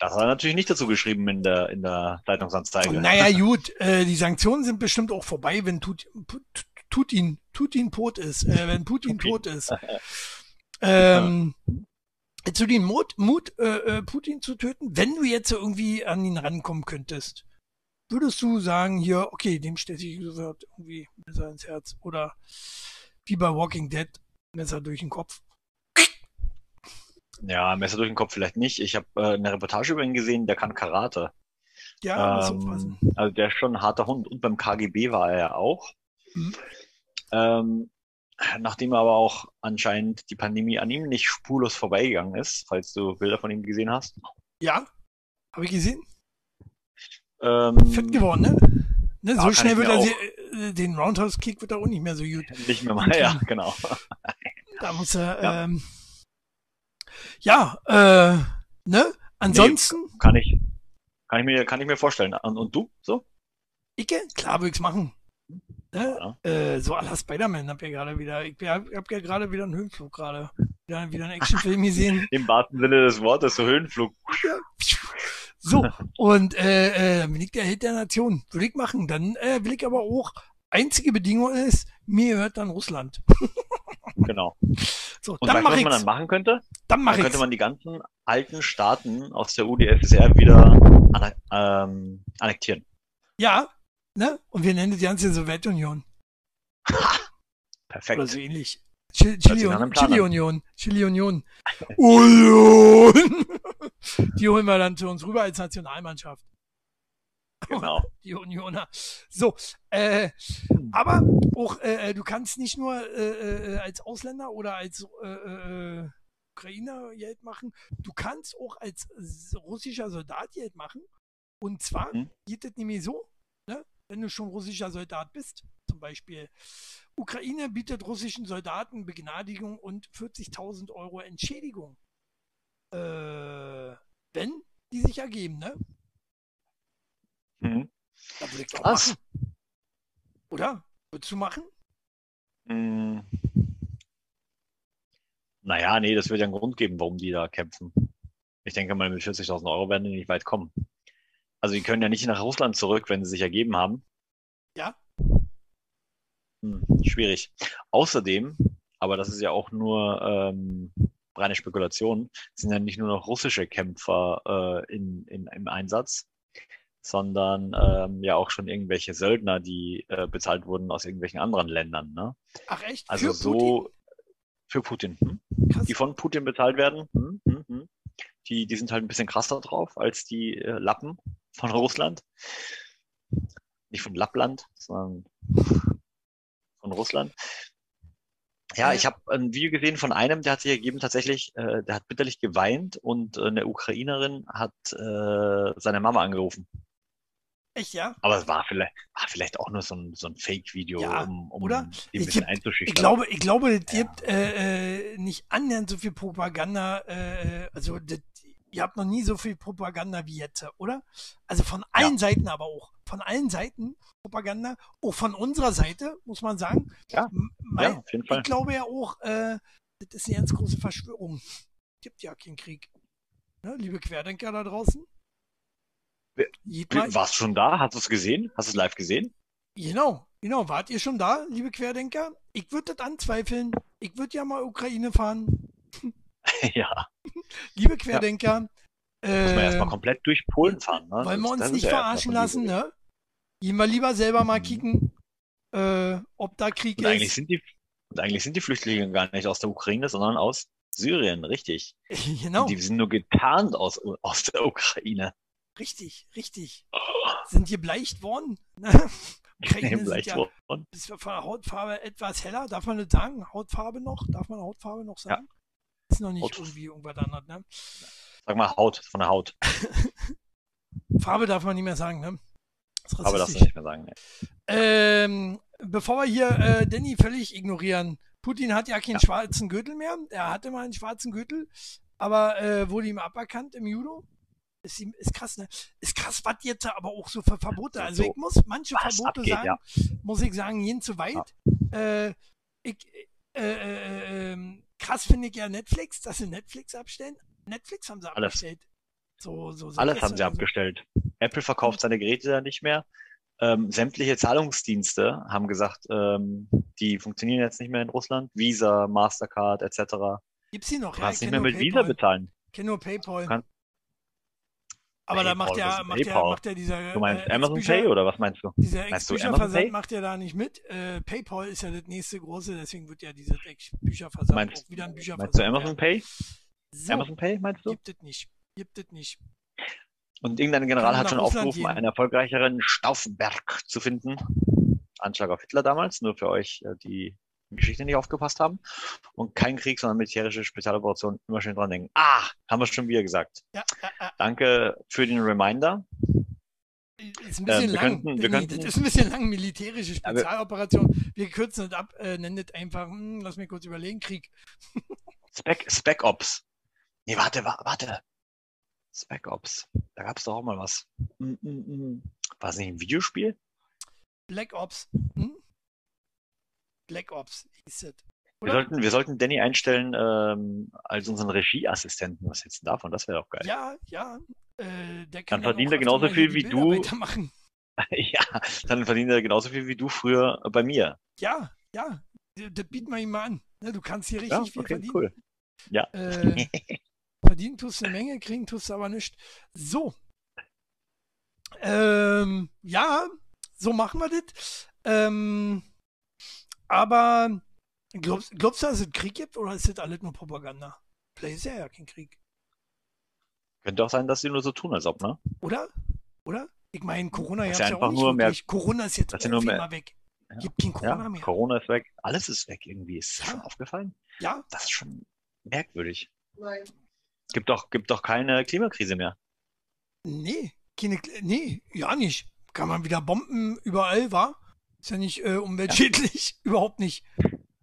Speaker 2: Das hat er natürlich nicht dazu geschrieben in der, in der Leitungsanzeige.
Speaker 1: Naja, gut, äh, die Sanktionen sind bestimmt auch vorbei, wenn Tut, Tutin, Tutin tot ist, äh, wenn Putin
Speaker 2: Putin.
Speaker 1: tot ist. [laughs] Ähm, zu den Mut, Mut äh, äh, Putin zu töten, wenn du jetzt irgendwie an ihn rankommen könntest, würdest du sagen, hier, okay, dem stellt sich sofort irgendwie Messer ins Herz oder wie bei Walking Dead, Messer durch den Kopf.
Speaker 2: Ja, Messer durch den Kopf vielleicht nicht. Ich habe äh, eine Reportage über ihn gesehen, der kann Karate.
Speaker 1: Ja.
Speaker 2: Ähm, also der ist schon ein harter Hund. Und beim KGB war er ja auch.
Speaker 1: Mhm.
Speaker 2: Ähm, nachdem aber auch anscheinend die Pandemie an ihm nicht spurlos vorbeigegangen ist, falls du Bilder von ihm gesehen hast.
Speaker 1: Ja, habe ich gesehen.
Speaker 2: Ähm,
Speaker 1: Fett geworden, ne? ne so schnell
Speaker 2: ich
Speaker 1: wird er
Speaker 2: auch-
Speaker 1: sie, äh, den Roundhouse-Kick wird er auch nicht mehr so gut.
Speaker 2: Nicht mehr mal, ja, genau. [laughs]
Speaker 1: Da muss er,
Speaker 2: Ja.
Speaker 1: ähm, ja, äh, ne? Ansonsten,
Speaker 2: Kann ich, kann ich mir, kann ich mir vorstellen. Und, und du? So?
Speaker 1: Icke, klar würde ich's machen. Ne?
Speaker 2: Ja.
Speaker 1: Äh, so la Spider-Man hab ja gerade wieder, ich hab, hab ja gerade wieder einen Höhenflug gerade. Wieder, wieder einen Actionfilm gesehen. [laughs]
Speaker 2: Im wahrsten Sinne des Wortes, so Höhenflug.
Speaker 1: So, und äh, äh, bin ich der Held der Nation. Würde ich machen. Dann äh, will ich aber auch, einzige Bedingung ist, mir gehört dann Russland. [laughs]
Speaker 2: Genau.
Speaker 1: So,
Speaker 2: Und
Speaker 1: dann
Speaker 2: weißt
Speaker 1: mach
Speaker 2: was
Speaker 1: ich's.
Speaker 2: man dann machen könnte?
Speaker 1: Dann mach
Speaker 2: Dann könnte
Speaker 1: ich's.
Speaker 2: man die ganzen alten Staaten aus der UdSSR wieder ähm, annektieren.
Speaker 1: Ja, ne? Und wir nennen die ganze Sowjetunion.
Speaker 2: Perfekt.
Speaker 1: Oder so ähnlich. Chili, Chili. Chili Union. Chili Union. [laughs] Union! [laughs] Die holen wir dann zu uns rüber als Nationalmannschaft.
Speaker 2: Genau. [laughs]
Speaker 1: Die Unioner. So, äh, aber auch, äh, du kannst nicht nur äh, äh, als Ausländer oder als äh, äh, Ukrainer Geld machen, du kannst auch als russischer Soldat Geld machen. Und zwar
Speaker 2: Mhm.
Speaker 1: geht es nämlich so? Wenn du schon russischer Soldat bist, zum Beispiel. Ukraine bietet russischen Soldaten Begnadigung und 40.000 Euro Entschädigung. Äh, wenn die sich ergeben, ne?
Speaker 2: Mhm.
Speaker 1: Da würde ich doch
Speaker 2: Was?
Speaker 1: machen. Oder? Würdest du machen?
Speaker 2: Mm. Naja, nee, das wird ja einen Grund geben, warum die da kämpfen. Ich denke mal, mit 40.000 Euro werden die nicht weit kommen. Also die können ja nicht nach Russland zurück, wenn sie sich ergeben haben.
Speaker 1: Ja.
Speaker 2: Hm, schwierig. Außerdem, aber das ist ja auch nur ähm, reine Spekulation, sind ja nicht nur noch russische Kämpfer äh, in, in, im Einsatz, sondern ähm, ja auch schon irgendwelche Söldner, die äh, bezahlt wurden aus irgendwelchen anderen Ländern. Ne?
Speaker 1: Ach echt?
Speaker 2: Also
Speaker 1: Für
Speaker 2: so
Speaker 1: Putin?
Speaker 2: für Putin. Hm? Die von Putin bezahlt werden. Hm? Hm? Die, die sind halt ein bisschen krasser drauf als die äh, Lappen von Russland. Nicht von Lappland, sondern von Russland. Ja, ich habe ein Video gesehen von einem, der hat sich ergeben tatsächlich, äh, der hat bitterlich geweint und äh, eine Ukrainerin hat äh, seine Mama angerufen.
Speaker 1: Echt, ja?
Speaker 2: Aber es war vielleicht, war vielleicht auch nur so ein, so ein Fake-Video,
Speaker 1: Ja,
Speaker 2: um, um
Speaker 1: oder?
Speaker 2: die ein
Speaker 1: Es
Speaker 2: bisschen
Speaker 1: gibt-
Speaker 2: einzuschüchtern.
Speaker 1: Ich glaube, ich glaube, es
Speaker 2: Ja.
Speaker 1: gibt äh, äh, nicht annähernd so viel Propaganda, äh, also das, ihr habt noch nie so viel Propaganda wie jetzt, oder? Also von allen Seiten aber auch. Von allen Seiten Propaganda, auch von unserer Seite, muss man sagen.
Speaker 2: Ja.
Speaker 1: Mein,
Speaker 2: ja, auf jeden Fall.
Speaker 1: Ich glaube ja auch, äh, das ist eine ganz große Verschwörung. Gibt ja keinen Krieg. Ne, liebe Querdenker da draußen.
Speaker 2: Warst du schon da? Hast du es gesehen? Hast du es live gesehen?
Speaker 1: genau. Genau, wart ihr schon da, liebe Querdenker? Ich würde das anzweifeln. Ich würde ja mal Ukraine fahren. [laughs]
Speaker 2: ja.
Speaker 1: Liebe Querdenker,
Speaker 2: Muss man
Speaker 1: äh,
Speaker 2: erstmal komplett durch Polen fahren, ne?
Speaker 1: wollen wir uns nicht
Speaker 2: ja
Speaker 1: verarschen lassen, ne? Gehen wir lieber selber mal
Speaker 2: Mhm.
Speaker 1: kicken, äh, ob da Krieg
Speaker 2: Und eigentlich
Speaker 1: ist.
Speaker 2: sind die, und eigentlich sind die Flüchtlinge gar nicht aus der Ukraine, sondern aus Syrien, richtig. [laughs]
Speaker 1: genau,
Speaker 2: die sind nur getarnt aus, aus der Ukraine.
Speaker 1: Richtig, richtig. Sind gebleicht worden? [laughs] Ne? [laughs] Ukraine sind ja
Speaker 2: worden.
Speaker 1: ist von der Hautfarbe etwas heller. Darf man das sagen? Hautfarbe noch? Darf man Hautfarbe noch sagen? Ist noch nicht
Speaker 2: Haut-
Speaker 1: irgendwie irgendwas anderes, ne?
Speaker 2: Sag mal Haut, von der Haut. [laughs]
Speaker 1: Farbe darf man nicht mehr sagen, ne? Das
Speaker 2: Aber das
Speaker 1: rassistisch.
Speaker 2: nicht mehr sagen. Ne?
Speaker 1: Ähm, bevor wir hier äh, Danny völlig ignorieren, Putin hat ja keinen
Speaker 2: Ja.
Speaker 1: schwarzen Gürtel mehr. Er hatte mal einen schwarzen Gürtel, aber äh, wurde ihm aberkannt im Judo. Ist, ist krass, ne? Ist krass, was jetzt aber auch so für Verbote. Also
Speaker 2: So,
Speaker 1: ich muss manche Verbote
Speaker 2: abgeht,
Speaker 1: sagen,
Speaker 2: ja.
Speaker 1: muss ich sagen, gehen zu weit. Äh, ich, äh, äh, ähm, krass finde ich ja Netflix, dass sie Netflix abstellen. Netflix haben sie
Speaker 2: Alles.
Speaker 1: abgestellt. So, so seit
Speaker 2: Alles haben sie
Speaker 1: oder so.
Speaker 2: abgestellt. Apple verkauft seine Geräte ja nicht mehr. Ähm, sämtliche Zahlungsdienste haben gesagt, ähm, die funktionieren jetzt nicht mehr in Russland. Visa, Mastercard etc.
Speaker 1: Gibt's die noch?
Speaker 2: Du
Speaker 1: Ja,
Speaker 2: kannst
Speaker 1: ich
Speaker 2: nicht mehr mit Visa
Speaker 1: PayPal.
Speaker 2: bezahlen.
Speaker 1: kenne nur PayPal.
Speaker 2: Kann-
Speaker 1: aber da macht ja, macht ja, macht ja dieser,
Speaker 2: Du meinst
Speaker 1: äh,
Speaker 2: Amazon Pay oder was meinst du?
Speaker 1: Dieser Ex-Bücherversand macht ja da nicht mit. Äh, PayPal ist ja das nächste große, deswegen wird ja dieser Ex-Bücherversand
Speaker 2: Meinst-
Speaker 1: auch wieder ein Bücherversand.
Speaker 2: Meinst du Amazon. Pay?
Speaker 1: So,
Speaker 2: Amazon Pay meinst du?
Speaker 1: gibt es nicht. Gibt es nicht.
Speaker 2: Und irgendein General hat schon
Speaker 1: Russland
Speaker 2: aufgerufen,
Speaker 1: gehen.
Speaker 2: einen erfolgreicheren Stauffenberg zu finden. Anschlag auf Hitler damals, nur für euch, äh, die Geschichte nicht aufgepasst haben. Und kein Krieg, sondern militärische Spezialoperation. Immer schön dran denken. Ah, haben wir schon wieder gesagt.
Speaker 1: Ja, ja, ja.
Speaker 2: Danke für den Reminder.
Speaker 1: Ist ein bisschen lang.
Speaker 2: könnten-
Speaker 1: nee,
Speaker 2: könnten-
Speaker 1: das ist ein bisschen lang, militärische
Speaker 2: Ja, wir-
Speaker 1: Spezialoperation. Wir kürzen das ab, äh, nennen das einfach, hm, lass mich kurz überlegen, Krieg. [laughs]
Speaker 2: Spec, Spec Ops. Nee, warte, wa- warte. Spec Ops. Da gab's doch auch mal was. Mm, mm, mm. War es nicht ein Videospiel?
Speaker 1: Black Ops. Hm? Black Ops hieß es.
Speaker 2: Wir sollten, wir sollten Danny einstellen ähm, als unseren Regieassistenten. Was du davon? Das wäre doch geil.
Speaker 1: Ja, ja. Äh, der kann
Speaker 2: Dann verdient
Speaker 1: auch
Speaker 2: er genauso viel wie du.
Speaker 1: Weitermachen. [laughs]
Speaker 2: Ja, dann verdient er genauso viel wie du früher bei mir.
Speaker 1: Ja, ja. Das bieten wir ihm mal an. Ne, du kannst hier richtig
Speaker 2: Ja,
Speaker 1: viel
Speaker 2: okay,
Speaker 1: verdienen.
Speaker 2: cool. Ja.
Speaker 1: Äh, [laughs] verdienen tust du eine Menge, kriegen tust du aber nicht. So. Ähm, ja, so machen wir das. Ähm, aber glaubst, glaubst du, dass es Krieg gibt oder ist das alles nur Propaganda? Vielleicht ist ja ja kein Krieg.
Speaker 2: Könnte auch sein, dass sie nur so tun, als ob, ne?
Speaker 1: Oder? Oder? Ich meine, Corona
Speaker 2: Das ist ja
Speaker 1: auch nicht
Speaker 2: nur mehr-
Speaker 1: wirklich. Corona ist jetzt
Speaker 2: das
Speaker 1: viel
Speaker 2: mehr-
Speaker 1: mal weg.
Speaker 2: Ja.
Speaker 1: Gibt kein Corona
Speaker 2: Ja,
Speaker 1: mehr.
Speaker 2: Corona ist weg. Alles ist weg irgendwie. Ist dir
Speaker 1: Ja.
Speaker 2: schon aufgefallen?
Speaker 1: Ja,
Speaker 2: Das ist schon merkwürdig.
Speaker 3: Nein.
Speaker 2: Gibt doch, gibt doch keine Klimakrise mehr.
Speaker 1: nee, keine, nee, ja nicht. Kann man wieder bomben überall, war? Ist ja nicht äh, umweltschädlich, [laughs] überhaupt nicht.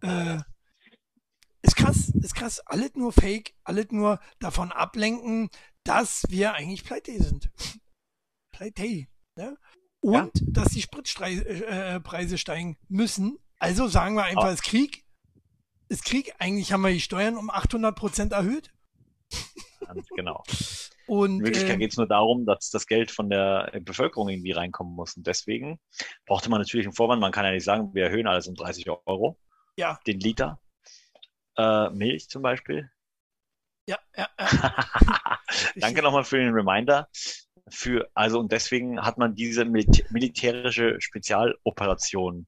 Speaker 1: Äh, ist krass, ist krass. Alles nur Fake, alles nur davon ablenken, dass wir eigentlich pleite sind. [laughs] pleite, ne? Und
Speaker 2: Ja.
Speaker 1: dass die Spritpreise äh, steigen müssen. Also sagen wir einfach, es ist Krieg. Ist Krieg. Eigentlich haben wir die Steuern um 800 Prozent erhöht.
Speaker 2: Ganz genau. [laughs]
Speaker 1: Und
Speaker 2: In Wirklichkeit
Speaker 1: äh,
Speaker 2: geht es nur darum, dass das Geld von der äh, Bevölkerung irgendwie reinkommen muss. Und deswegen brauchte man natürlich einen Vorwand. Man kann ja nicht sagen, wir erhöhen alles um 30 Euro.
Speaker 1: Ja.
Speaker 2: Den Liter. Äh, Milch zum Beispiel.
Speaker 1: ja, ja, ja. [laughs]
Speaker 2: Danke nochmal für den Reminder. Für, also, und deswegen hat man diese Mil- militärische Spezialoperation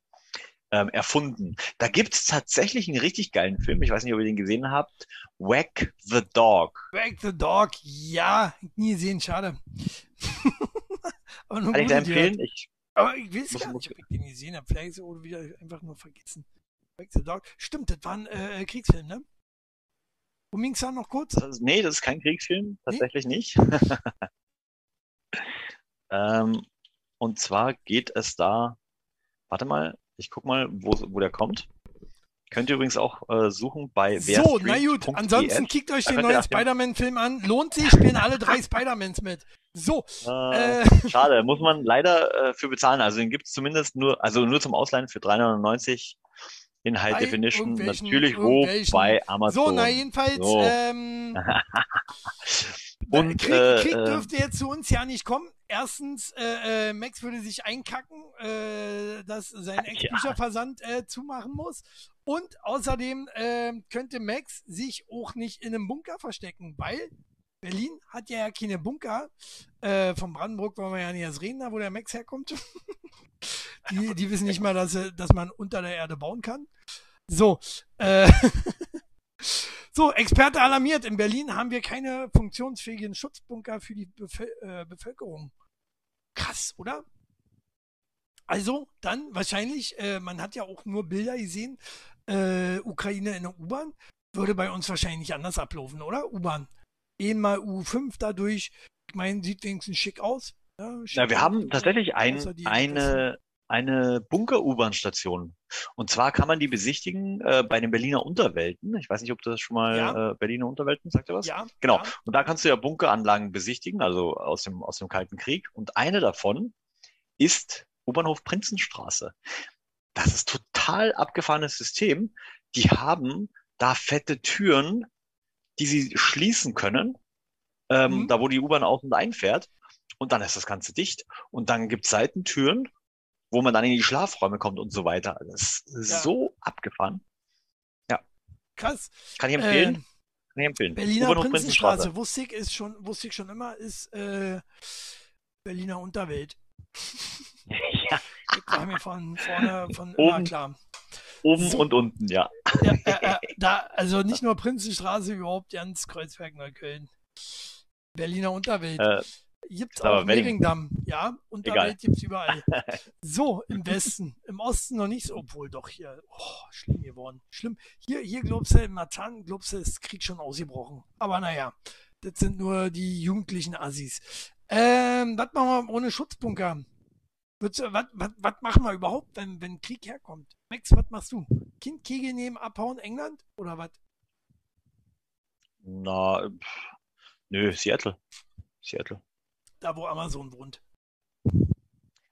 Speaker 2: ähm, erfunden. Da gibt's tatsächlich einen richtig geilen Film. Ich weiß nicht, ob ihr den gesehen habt. Whack the Dog.
Speaker 1: Back the Dog, ja, nie gesehen, schade. [laughs] Aber nur
Speaker 2: Kann ich dir empfehlen? Ich,
Speaker 1: Aber ich weiß
Speaker 2: Muss-
Speaker 1: gar nicht, ob ich den gesehen habe. Vielleicht ist er oder wieder einfach nur vergessen. Back the Dog. Stimmt, das war ein äh, Kriegsfilm, ne? Worum ging's da noch kurz?
Speaker 2: das, nee, das ist kein Kriegsfilm. Tatsächlich nicht. [laughs] ähm, und zwar geht es da, warte mal, ich guck mal, wo, wo der kommt. Könnt ihr übrigens auch äh, suchen bei
Speaker 1: So, na gut, ansonsten kickt euch den [laughs] neuen Spider-Man-Film an. Lohnt sich, spielen alle drei [laughs] Spider-Mans mit. So,
Speaker 2: Äh,
Speaker 1: äh, [laughs]
Speaker 2: Schade, muss man leider äh, für bezahlen. Also den gibt's zumindest nur, also nur zum Ausleihen für 3,99 in High
Speaker 1: Bei
Speaker 2: Definition.
Speaker 1: irgendwelchen-
Speaker 2: Natürlich wo
Speaker 1: irgendwelchen-
Speaker 2: bei Amazon.
Speaker 1: so, na jedenfalls,
Speaker 2: So.
Speaker 1: ähm,
Speaker 2: Und,
Speaker 1: Krieg,
Speaker 2: äh,
Speaker 1: Krieg
Speaker 2: äh,
Speaker 1: dürfte jetzt zu uns ja nicht kommen. Erstens, äh, äh, Max würde sich einkacken, äh, dass sein Ex-Bücherversand äh, zumachen muss. Und außerdem äh, könnte Max sich auch nicht in einem Bunker verstecken, weil Berlin hat ja keine Bunker. Äh, von Brandenburg wollen wir ja nicht erst reden, da wo der Max herkommt. [laughs] die, die wissen nicht mal, dass, äh, dass man unter der Erde bauen kann. So, äh, [laughs] so, Experte alarmiert. In Berlin haben wir keine funktionsfähigen Schutzbunker für die Bevöl äh, Bevölkerung. Krass, oder? Also, dann wahrscheinlich, äh, man hat ja auch nur Bilder gesehen, äh, Ukraine in der U-Bahn, würde bei uns wahrscheinlich anders ablaufen, oder? U-Bahn. Einmal U5 dadurch, ich meine, sieht wenigstens schick aus. Ja, schick
Speaker 2: Na, wir
Speaker 1: aus,
Speaker 2: haben tatsächlich ein, eine, eine Bunker-U-Bahn-Station. Und zwar kann man die besichtigen äh, bei den Berliner Unterwelten. Ich weiß nicht, ob das schon mal
Speaker 1: Ja.
Speaker 2: äh, Berliner Unterwelten, sagt ihr was?
Speaker 1: Ja,
Speaker 2: Genau.
Speaker 1: Ja.
Speaker 2: Und da kannst du ja Bunkeranlagen besichtigen, also aus dem, aus dem Kalten Krieg. Und eine davon ist U-Bahnhof Prinzenstraße. Das ist total abgefahrenes System. Die haben da fette Türen, die sie schließen können, ähm,
Speaker 1: Mhm.
Speaker 2: da wo die U-Bahn auf und einfährt. Und dann ist das Ganze dicht. Und dann gibt's Seitentüren, wo man dann in die Schlafräume kommt und so weiter. Das ist
Speaker 1: Ja.
Speaker 2: so abgefahren.
Speaker 1: krass.
Speaker 2: Kann ich empfehlen?
Speaker 1: Äh,
Speaker 2: Kann ich empfehlen.
Speaker 1: Berliner Prinzenstraße, wusste ich, ist schon, wusste ich schon immer, ist äh, Berliner Unterwelt. [laughs]
Speaker 2: ja,
Speaker 1: Das war mir von vorne von immer
Speaker 2: Oben.
Speaker 1: klar.
Speaker 2: oben
Speaker 1: So.
Speaker 2: und unten, ja.
Speaker 1: Ja, äh, [laughs] äh, da, also nicht nur Prinzenstraße, überhaupt ganz Kreuzberg, Neukölln. Berliner Unterwelt. Gibt's
Speaker 2: ist aber
Speaker 1: auch
Speaker 2: Wedding.
Speaker 1: Mehringdamm. Ja, Unterwelt
Speaker 2: Egal.
Speaker 1: gibt's überall. [laughs] So, im Westen. Im Osten noch nicht so, obwohl doch hier. Oh, schlimm geworden. Schlimm. Hier, hier glaubst du, in Matan, glaubst du, ist Krieg schon ausgebrochen. Aber naja, das sind nur die jugendlichen Assis. Ähm, was machen wir ohne Schutzbunker? Was, was, was machen wir überhaupt, wenn, wenn Krieg herkommt? Max, was machst du? Kind Kegel nehmen, abhauen, England? Oder was?
Speaker 2: na, pff, nö, Seattle. Seattle.
Speaker 1: Da, wo Amazon wohnt.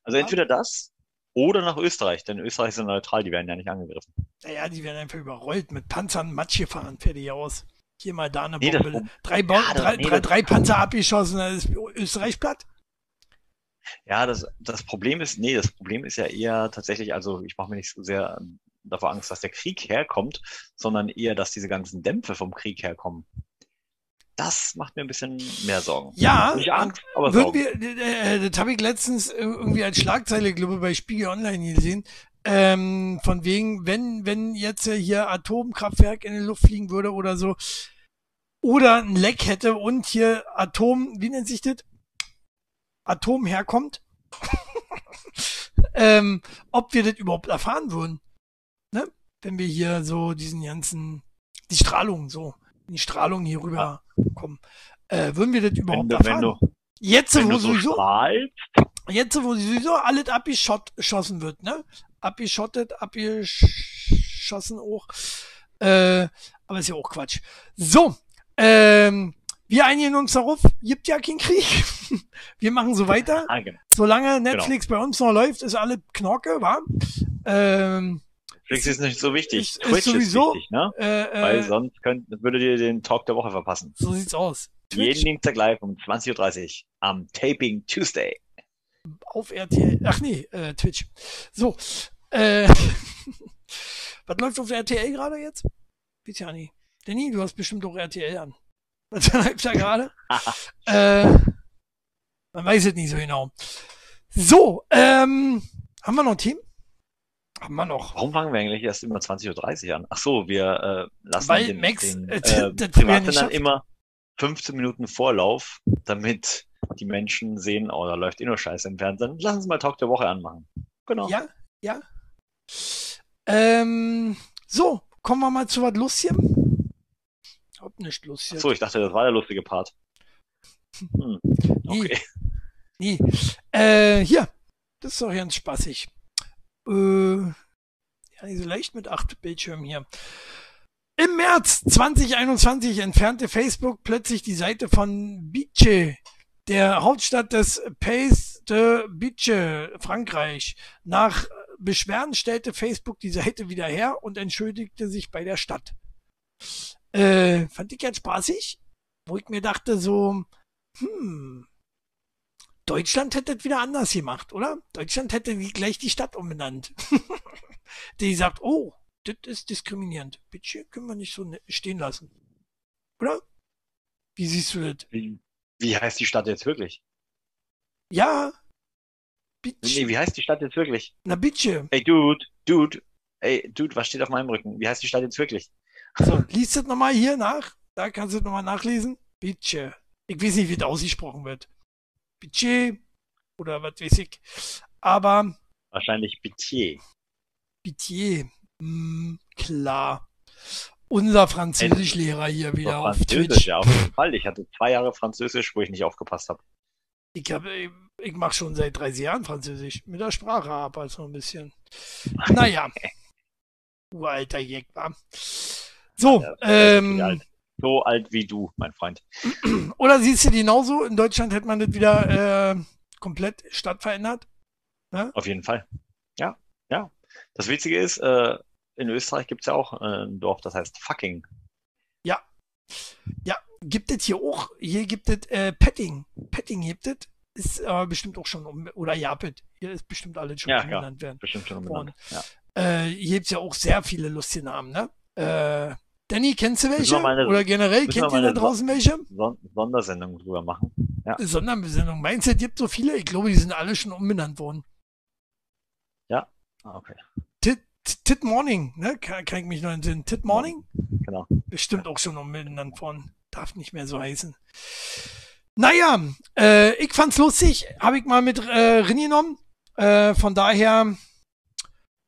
Speaker 2: Also entweder das oder nach Österreich, denn Österreich ist ja neutral, die werden ja nicht angegriffen.
Speaker 1: Naja, die werden einfach überrollt, mit Panzern Matsch gefahren, fertig aus. Hier mal da eine
Speaker 2: Nee, das
Speaker 1: Bombe.
Speaker 2: Pro-
Speaker 1: drei, Bo
Speaker 2: Ja, das-
Speaker 1: drei,
Speaker 2: nee,
Speaker 1: drei,
Speaker 2: das-
Speaker 1: drei Panzer abgeschossen, dann ist Österreich platt.
Speaker 2: Ja, das, das Problem ist, nee, das Problem ist ja eher tatsächlich, also ich mache mir nicht so sehr davor Angst, dass der Krieg herkommt, sondern eher, dass diese ganzen Dämpfe vom Krieg herkommen. Das macht mir ein bisschen mehr Sorgen.
Speaker 1: Ja,
Speaker 2: Nicht Angst, aber Sorgen.
Speaker 1: wir, äh, das habe ich letztens äh, irgendwie als Schlagzeile, glaube ich, bei Spiegel Online gesehen. Ähm, von wegen, wenn, wenn jetzt äh, hier Atomkraftwerk in die Luft fliegen würde oder so, oder ein Leck hätte und hier Atom, wie nennt sich das? Atom herkommt, [laughs] ähm, ob wir das überhaupt erfahren würden. Ne? Wenn wir hier so diesen ganzen, die Strahlung so, die Strahlung hier rüber kommen. Äh, würden wir das
Speaker 2: Wenn
Speaker 1: überhaupt
Speaker 2: wenn
Speaker 1: erfahren?
Speaker 2: du,
Speaker 1: Jetzt,
Speaker 2: wenn
Speaker 1: wo
Speaker 2: so
Speaker 1: sowieso, jetzt, wo sowieso alles abgeschossen wird, ne? Abgeschottet, abgeschossen auch. Äh, aber ist ja auch Quatsch. So, ähm, wir einigen uns darauf, gibt ja keinen Krieg. [laughs] Wir machen so weiter.
Speaker 2: genau.
Speaker 1: Solange Netflix bei uns noch läuft, ist alle Knorke, wa? Ähm,
Speaker 2: Netflix ist nicht so wichtig.
Speaker 1: ist- ist
Speaker 2: Twitch
Speaker 1: sowieso-
Speaker 2: ist wichtig, ne?
Speaker 1: äh,
Speaker 2: Weil
Speaker 1: äh,
Speaker 2: sonst könnt, würdet ihr den Talk der Woche verpassen.
Speaker 1: so sieht's aus.
Speaker 2: Jeden
Speaker 1: Twitch
Speaker 2: Dienstag live um 20.30 Uhr am Taping Tuesday.
Speaker 1: auf RTL. Ach nee, äh, Twitch. So, äh, [laughs] was läuft auf RTL gerade jetzt? Ja nicht. Danny, du hast bestimmt auch RTL an. [laughs] Was läuft da gerade? [laughs] äh, man weiß es nicht so genau. So, ähm, haben wir noch Themen? Haben wir noch.
Speaker 2: Warum fangen wir eigentlich erst immer 20.30 Uhr an? Ach so, wir äh, lassen
Speaker 1: Weil
Speaker 2: den,
Speaker 1: Max,
Speaker 2: den
Speaker 1: äh,
Speaker 2: äh, Privatsendern
Speaker 1: schafft.
Speaker 2: immer 15 Minuten Vorlauf, damit die Menschen sehen, oh, da läuft eh nur Scheiße im Fernsehen. Lassen Sie mal Talk der Woche anmachen. Genau.
Speaker 1: Ja, ja. Ähm, so, kommen wir mal zu was Lustigem. Hab nicht lustig.
Speaker 2: So, ich dachte, das war der lustige Part. [laughs] Hm,
Speaker 1: Nee.
Speaker 2: okay.
Speaker 1: Nee. Äh, hier. Das ist doch ganz spaßig. Äh, ja, nicht so leicht mit acht Bildschirmen hier. Im März 2021 entfernte Facebook plötzlich die Seite von Biche, der Hauptstadt des Pays de Biche, Frankreich. Nach Beschwerden stellte Facebook die Seite wieder her und entschuldigte sich bei der Stadt. Äh, fand ich ganz spaßig, wo ich mir dachte, so, hm, Deutschland hätte das wieder anders gemacht, oder? Deutschland hätte wie gleich die Stadt umbenannt. [laughs] die sagt, oh, das ist diskriminierend. Bitte können wir nicht so ne-, stehen lassen. Oder? Wie siehst du das?
Speaker 2: Wie, wie heißt die Stadt jetzt wirklich?
Speaker 1: Ja.
Speaker 2: Bitte. Nee, wie heißt die Stadt jetzt wirklich?
Speaker 1: Na bitte.
Speaker 2: Ey, Dude, Dude, ey, Dude, was steht auf meinem Rücken? Wie heißt die Stadt jetzt wirklich?
Speaker 1: So, liest das nochmal hier nach. Da kannst du nochmal nachlesen. Bitte. Ich weiß nicht, wie das ausgesprochen wird. Budget oder was weiß ich. Aber.
Speaker 2: Wahrscheinlich Pitié.
Speaker 1: Pitié. Hm, klar. Unser Französischlehrer hier wieder auf Twitch.
Speaker 2: Ja, auf jeden Fall. Ich hatte zwei Jahre Französisch, wo ich nicht aufgepasst habe.
Speaker 1: Ich, hab, ich, ich mache schon seit 30 Jahren Französisch. Mit der Sprache ab, also ein bisschen. [laughs] Naja. Uralter war. So, ja, ähm,
Speaker 2: so alt wie du, mein Freund. [clears throat]
Speaker 1: Oder siehst du die genauso? In Deutschland hätte man das wieder äh, komplett stadtverändert?
Speaker 2: Ja? Auf jeden Fall. Ja, ja. Das Witzige ist, äh, in Österreich gibt es ja auch äh, ein Dorf, das heißt Fucking.
Speaker 1: Ja. Ja, gibt es hier auch. Hier gibt es äh, Petting. Petting gibt es. Ist aber bestimmt auch schon um, oder Japet. Hier ist bestimmt alles schon
Speaker 2: ja, umbenannt werden. Bestimmt schon umbenannt.
Speaker 1: Ja. Äh, hier gibt es ja auch sehr viele lustige Namen, ne? Äh, Danny, kennst du welche? Meine, Oder generell, kennt ihr da draußen welche?
Speaker 2: Sondersendung drüber machen.
Speaker 1: Ja. Sondersendung. Meinst du, es gibt so viele? Ich glaube, die sind alle schon umbenannt worden.
Speaker 2: Ja, ah, okay.
Speaker 1: Tit, Tit Morning, ne? Kann, kann, ich mich noch entsinnen. Tit Morning?
Speaker 2: Genau.
Speaker 1: Bestimmt auch schon umbenannt worden. Darf nicht mehr so heißen. Naja, äh, ich fand's lustig. Habe ich mal mit äh, genommen. Äh, von daher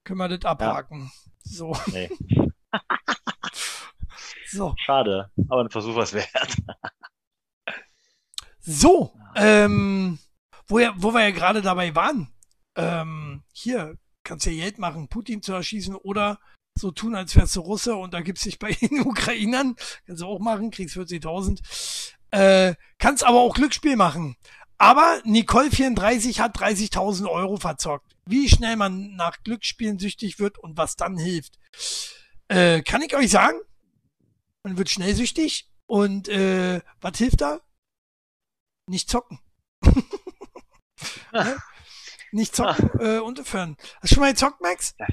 Speaker 1: können wir das abhaken. Ja. So. Nee. [laughs]
Speaker 2: So. Schade, aber ein Versuch was wert. [laughs]
Speaker 1: so, ähm, wo, ja, wo wir ja gerade dabei waren. Ähm, hier, kannst ja Geld machen, Putin zu erschießen oder so tun, als wärst du Russe und da gibt's dich bei [laughs] den Ukrainern. Kannst du auch machen, kriegst 40.000. Äh, kannst aber auch Glücksspiel machen. Aber Nicole 34 hat 30.000 Euro verzockt. Wie schnell man nach Glücksspielen süchtig wird und was dann hilft. Äh, kann ich euch sagen, man wird schnell süchtig und äh, was hilft da? Nicht zocken. [laughs] ne? Nicht zocken äh, und aufhören. Hast du schon mal gezockt, Max?
Speaker 2: Ja.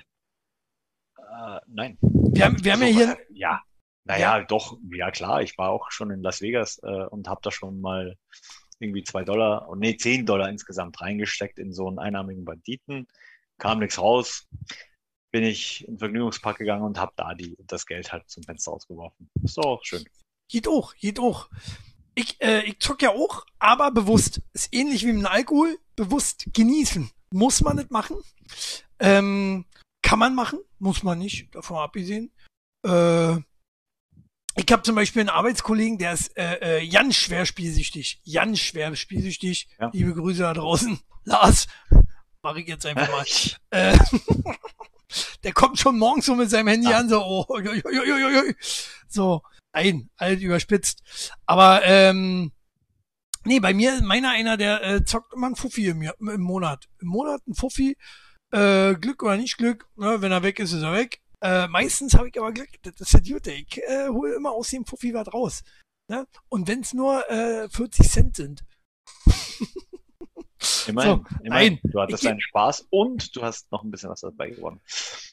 Speaker 2: Äh, nein.
Speaker 1: Wir haben, wir haben ja hier.
Speaker 2: Ja, naja, ja. doch, ja klar, ich war auch schon in Las Vegas äh, und habe da schon mal irgendwie zwei Dollar, nee, zehn Dollar insgesamt reingesteckt in so einen einarmigen Banditen. Kam nichts raus bin ich in den Vergnügungspark gegangen und habe da die, das Geld halt zum Fenster ausgeworfen. Ist doch schön.
Speaker 1: Geht auch, geht auch. Ich, äh, ich zock ja auch, aber bewusst. Ist ähnlich wie mit Alkohol. Bewusst genießen. Muss man nicht machen. Ähm, kann man machen, muss man nicht, davon abgesehen. Äh, ich habe zum Beispiel einen Arbeitskollegen, der ist äh, äh, ganz schwer spielsüchtig. Ganz schwer spielsüchtig. Ja. Liebe Grüße da draußen. [laughs] Lars, mache ich jetzt einfach mal. [laughs] äh, [laughs] der kommt schon morgens so mit seinem Handy ah. an, so, oh, oi, oi, oi, so, ein, alt überspitzt. Aber, ähm, nee, bei mir, meiner einer, der äh, zockt immer ein Fuffi im, im Monat. Im Monat ein Fuffi, äh, Glück oder nicht Glück, ne, wenn er weg ist, ist er weg. Äh, meistens habe ich aber Glück, das ist der Dude, ich äh, hole immer aus dem Fuffi was raus. Ne? Und wenn es nur äh, 40 Cent sind.
Speaker 2: Immerhin, so, immerhin. Nein, du hattest deinen Spaß und du hast noch ein bisschen was dabei gewonnen.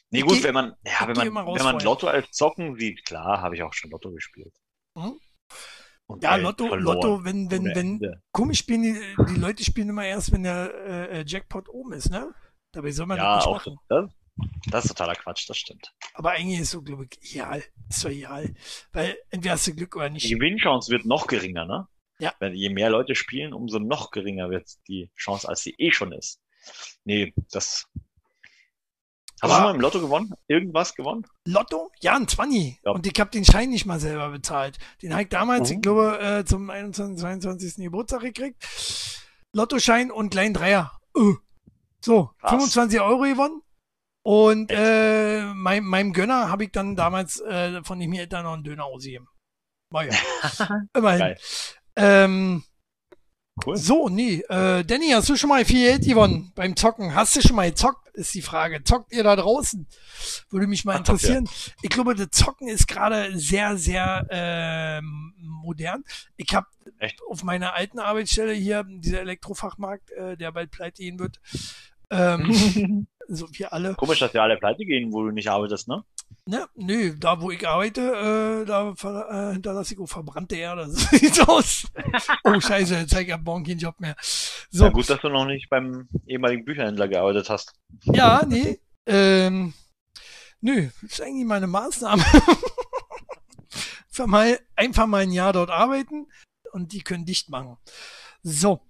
Speaker 2: Nee, gut, geh, wenn man, ja, wenn man, wenn man Lotto als Zocken sieht, klar, habe ich auch schon Lotto gespielt.
Speaker 1: Hm? ja, Lotto, verloren. Lotto, wenn, wenn, wenn, komisch spielen die, die Leute spielen immer erst, wenn der äh, äh Jackpot oben ist, ne? Dabei soll man
Speaker 2: ja, das nicht machen. Das, das ist totaler Quatsch, das stimmt.
Speaker 1: Aber eigentlich ist so, glaube ich, egal. Ist doch egal. Weil entweder hast du Glück oder nicht.
Speaker 2: Die Gewinnchance wird noch geringer, ne?
Speaker 1: Ja.
Speaker 2: Wenn, je mehr Leute spielen, umso noch geringer wird die Chance, als sie eh schon ist. Nee, das. Hast du schon mal im Lotto gewonnen? Irgendwas gewonnen?
Speaker 1: Lotto? Ja, ein 20. Ja. Und ich habe den Schein nicht mal selber bezahlt. Den habe ich damals, mhm. ich glaube, äh, zum 21., 22. Geburtstag gekriegt. Lottoschein und kleinen Dreier. Uh. So, Krass. 25 Euro gewonnen. Und äh, mein, meinem Gönner habe ich dann damals äh, von den Eltern noch einen Döner ausgegeben. War ja. [laughs] Immerhin. Geil. Ähm, cool. So, nee. Äh, Danny, hast du schon mal viel Geld gewonnen beim Zocken? Hast du schon mal gezockt? Ist die Frage. Zockt ihr da draußen? Würde mich mal interessieren. Ach, ja. Ich glaube, das Zocken ist gerade sehr, sehr äh, modern. Ich habe auf meiner alten Arbeitsstelle hier, dieser Elektrofachmarkt, äh, der bald pleite gehen wird, ähm, [laughs] so wie alle.
Speaker 2: Komisch, dass wir alle pleite gehen, wo du nicht arbeitest, ne?
Speaker 1: Ne, nö, da wo ich arbeite, äh, da äh, hinterlasse ich auch verbrannte Erde. [laughs] So sieht's aus. [laughs] oh scheiße, jetzt zeig ich ab morgen keinen Job mehr. So,
Speaker 2: Ja, gut, dass du noch nicht beim ehemaligen Bücherhändler gearbeitet hast.
Speaker 1: ja, nee. Ähm, nö, ist eigentlich meine Maßnahme. [laughs] einfach, mal, einfach mal ein Jahr dort arbeiten und die können dicht machen. So.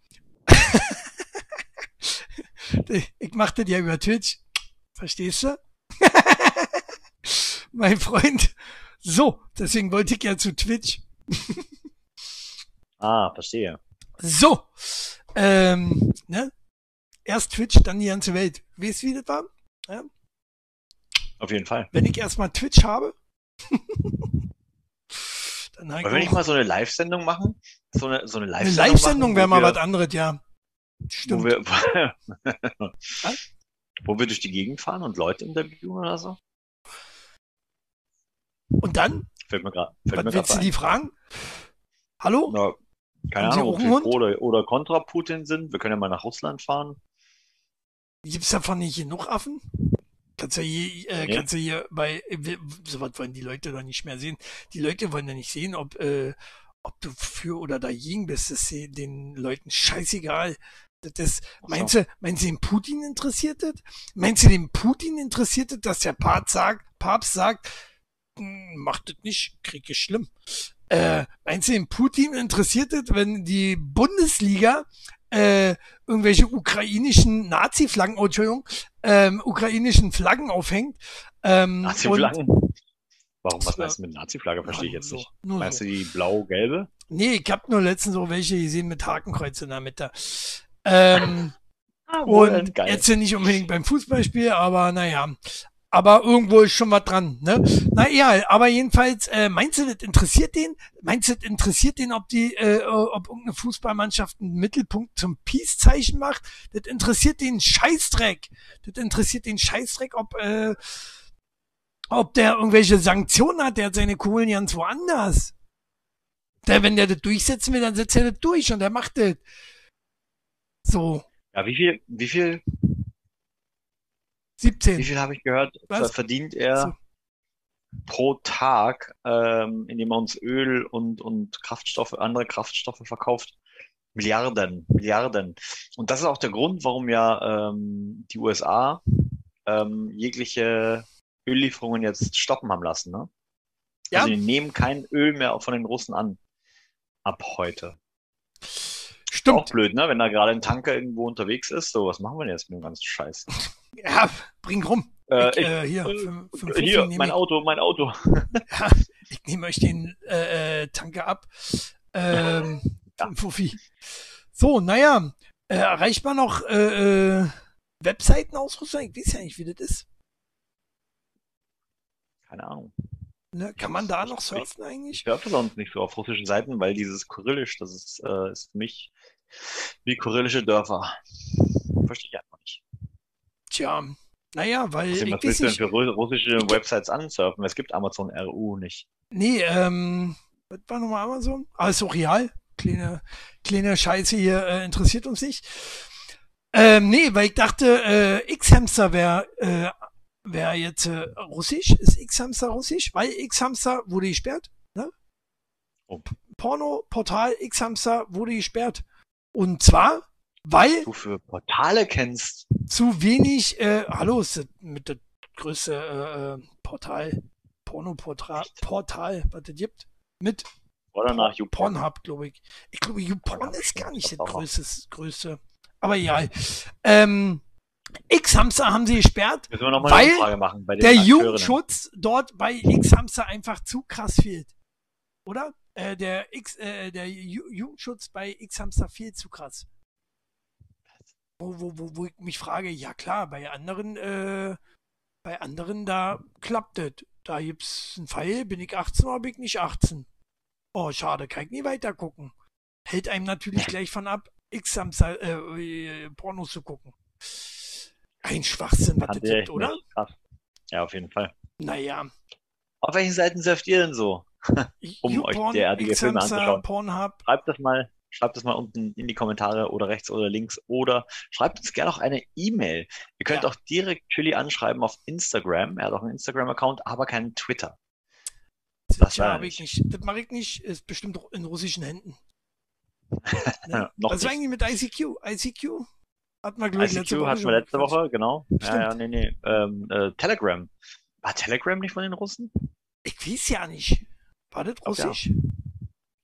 Speaker 1: ich mach das ja über Twitch. Verstehst du? Mein Freund. So, deswegen wollte ich ja zu Twitch. [laughs]
Speaker 2: Ah, verstehe.
Speaker 1: So. Ähm, ne? Erst Twitch, dann die ganze Welt. Weißt du, wie das war? Ja?
Speaker 2: Auf jeden Fall.
Speaker 1: Wenn ich erstmal Twitch habe, [laughs] dann habe ich
Speaker 2: Wollen wir nicht mal so eine Live-Sendung machen? So eine, so eine
Speaker 1: eine
Speaker 2: Live-Sendung.
Speaker 1: Live-Sendung
Speaker 2: machen,
Speaker 1: wäre
Speaker 2: wo
Speaker 1: mal was anderes, ja.
Speaker 2: Wo
Speaker 1: Stimmt.
Speaker 2: wir, [laughs] wo wir durch die Gegend fahren und Leute interviewen oder so?
Speaker 1: Und dann?
Speaker 2: Fällt mir gerade. Fällt
Speaker 1: Was willst du die fragen? Hallo?
Speaker 2: Na, keine
Speaker 1: Haben Sie
Speaker 2: Ahnung, ob
Speaker 1: Hund?
Speaker 2: pro oder, oder kontra Putin sind. Wir können ja mal nach Russland fahren.
Speaker 1: Gibt's davon nicht genug Affen? Kannst ja hier, äh,
Speaker 2: Nee.
Speaker 1: kannst ja hier bei, äh, sowas wollen die Leute doch nicht mehr sehen. Die Leute wollen ja nicht sehen, ob, äh, ob du für oder dagegen bist. Das ist den Leuten scheißegal. Das
Speaker 2: Ach so.
Speaker 1: meinst du, meinst du, den Putin interessiert das? Meinst du, den Putin interessiert das, dass der Papst sagt, Papst sagt, "Hm, macht das nicht, Krieg ist schlimm. Äh, meinst du, den Putin interessiert es, wenn die Bundesliga äh, irgendwelche ukrainischen Nazi-Flaggen, oh, Entschuldigung, ähm, ukrainischen Flaggen aufhängt? Ähm,
Speaker 2: Nazi-Flaggen? Warum, was meinst du mit Nazi-Flagge? Verstehe ich jetzt
Speaker 1: so,
Speaker 2: nicht.
Speaker 1: Nur
Speaker 2: Meinst
Speaker 1: so.
Speaker 2: du die blau-gelbe?
Speaker 1: Nee, ich hab nur letztens so welche gesehen mit Hakenkreuz in der Mitte. Ähm, [laughs]
Speaker 2: Ah,
Speaker 1: und jetzt sind nicht unbedingt beim Fußballspiel, aber naja. Aber irgendwo ist schon was dran, ne? Naja, aber jedenfalls, äh, meinst du, das interessiert den? Meinst du, das interessiert den, ob die, äh, ob irgendeine Fußballmannschaft einen Mittelpunkt zum Peace-Zeichen macht? Das interessiert den Scheißdreck. Das interessiert den Scheißdreck, ob, äh, ob der irgendwelche Sanktionen hat, der hat seine Kohlen ganz woanders. Der, wenn der das durchsetzen will, dann setzt er das durch und er macht das. So,
Speaker 2: Ja, wie viel, wie viel,
Speaker 1: 17.
Speaker 2: wie viel habe ich gehört,
Speaker 1: Was?
Speaker 2: ver- verdient er
Speaker 1: So.
Speaker 2: pro Tag, ähm, indem er uns Öl und, und Kraftstoffe, andere Kraftstoffe verkauft? Milliarden, Milliarden. Und das ist auch der Grund, warum ja ähm, die USA ähm, jegliche Öllieferungen jetzt stoppen haben lassen. Ne?
Speaker 1: Ja.
Speaker 2: Also die nehmen kein Öl mehr von den Russen an. Ab heute. Auch
Speaker 1: Stimmt.
Speaker 2: blöd, ne? Wenn da gerade ein Tanker irgendwo unterwegs ist. So, was machen wir denn jetzt mit dem ganzen Scheiß? [laughs]
Speaker 1: Ja, bring rum.
Speaker 2: Äh,
Speaker 1: ich,
Speaker 2: ich,
Speaker 1: äh, hier,
Speaker 2: äh,
Speaker 1: fünf- fünf
Speaker 2: hier,
Speaker 1: Fuffi nehm
Speaker 2: mein
Speaker 1: ich.
Speaker 2: Auto, mein Auto. [laughs]
Speaker 1: Ja, ich nehme euch den äh, äh, Tanker ab. Ähm, [laughs]
Speaker 2: Ja.
Speaker 1: Fuffi. So, naja, äh, erreicht man noch äh, äh, Webseiten aus Russland? Ich weiß ja nicht, wie das ist.
Speaker 2: Keine Ahnung.
Speaker 1: Ne? Kann man da
Speaker 2: Ich-
Speaker 1: noch
Speaker 2: ich-
Speaker 1: surfen
Speaker 2: Ich
Speaker 1: eigentlich?
Speaker 2: surfe sonst nicht so auf russischen Seiten, weil dieses Kyrillisch, das ist, äh, ist für mich wie kyrillische Dörfer. Verstehe ich einfach nicht.
Speaker 1: Tja, naja, weil ich
Speaker 2: was willst du denn für ru- russische Websites ansurfen? Es gibt Amazon RU nicht.
Speaker 1: Nee, ähm, was war nochmal Amazon? Ah, ist auch real. Kleine, kleine Scheiße hier äh, interessiert uns nicht. Ähm, nee, weil ich dachte, äh, X-Hamster wäre äh, wär jetzt äh, russisch. Ist X-Hamster russisch? Weil X-Hamster wurde gesperrt. Ne?
Speaker 2: Oh.
Speaker 1: Porno-Portal X-Hamster wurde gesperrt. Und zwar, weil
Speaker 2: Du für Portale kennst.
Speaker 1: zu wenig, äh, hallo, ist das mit der größte äh, äh, Portal, Porno-Portal, Portal, was es gibt, mit
Speaker 2: Oder nach YouPorn.
Speaker 1: Pornhub, glaube ich. Ich glaube, YouPorn ist gar nicht das größte, größte. Aber ja. Ähm, X-Hamster haben sie gesperrt, Weil der. Jugendschutz dort bei X-Hamster einfach zu krass fehlt. Oder? Äh, der X, äh, der Ju Jugendschutz bei X-Hamster fehlt zu krass. Wo, wo, wo, wo ich mich frage, ja klar, bei anderen, äh, bei anderen, da klappt das. Da gibt's einen Pfeil, bin ich 18 oder bin ich nicht 18? Oh, schade, kann ich nie weiter gucken. Hält einem natürlich gleich von ab, X-Hamster, äh, äh, Pornos zu gucken. Ein Schwachsinn, was das gibt, oder?
Speaker 2: Krass. Ja, auf jeden Fall.
Speaker 1: Naja,
Speaker 2: Auf welchen Seiten surft ihr denn so? [laughs] um euch derartige Filme anzuschauen.
Speaker 1: Pornhub.
Speaker 2: Schreibt das mal, schreibt das mal unten in die Kommentare oder rechts oder links oder schreibt uns gerne auch eine E-Mail. Ihr könnt
Speaker 1: Ja.
Speaker 2: auch direkt Chili anschreiben auf Instagram. Er hat auch einen Instagram-Account, aber keinen Twitter.
Speaker 1: Das, ja, hab ich
Speaker 2: nicht.
Speaker 1: Das mache ich nicht. Ist bestimmt in russischen Händen. [laughs] Ne? Was war eigentlich mit ICQ? ICQ? Hat man, glaube ich, letzte
Speaker 2: ICQ
Speaker 1: Woche
Speaker 2: hatten wir letzte. Woche, genau. Ja,
Speaker 1: Stimmt.
Speaker 2: ja, nee, nee. Ähm, äh, Telegram. War Telegram nicht von den Russen?
Speaker 1: Ich weiß ja nicht. War das
Speaker 2: Glaub, ja.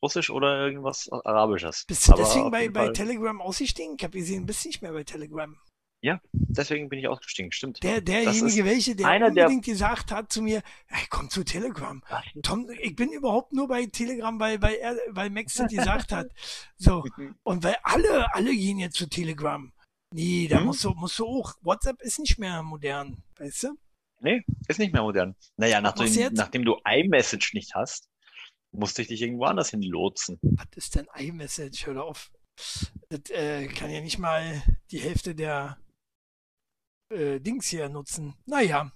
Speaker 1: Russisch?
Speaker 2: Oder irgendwas Arabisches?
Speaker 1: Bist du
Speaker 2: Aber
Speaker 1: deswegen bei, bei Telegram ausgestiegen? Ich habe gesehen, bist nicht mehr bei Telegram.
Speaker 2: Deswegen bin ich ausgestiegen, stimmt.
Speaker 1: Der, derjenige, welche, der
Speaker 2: einer der-
Speaker 1: unbedingt gesagt hat zu mir, hey, komm zu Telegram. Tom, ich bin überhaupt nur bei Telegram, weil, weil, er, weil Max das gesagt hat. [laughs] So. Und weil alle, alle gehen jetzt zu Telegram. Nee, da
Speaker 2: Hm?
Speaker 1: musst du, musst du auch. WhatsApp ist nicht mehr modern, weißt du?
Speaker 2: Nee, ist nicht mehr modern. Naja, nachdem, nachdem du iMessage nicht hast, musste ich dich irgendwo anders hin lotsen.
Speaker 1: Was ist denn iMessage? Hör auf. Das äh, kann ja nicht mal die Hälfte der äh, Dings hier nutzen. Naja.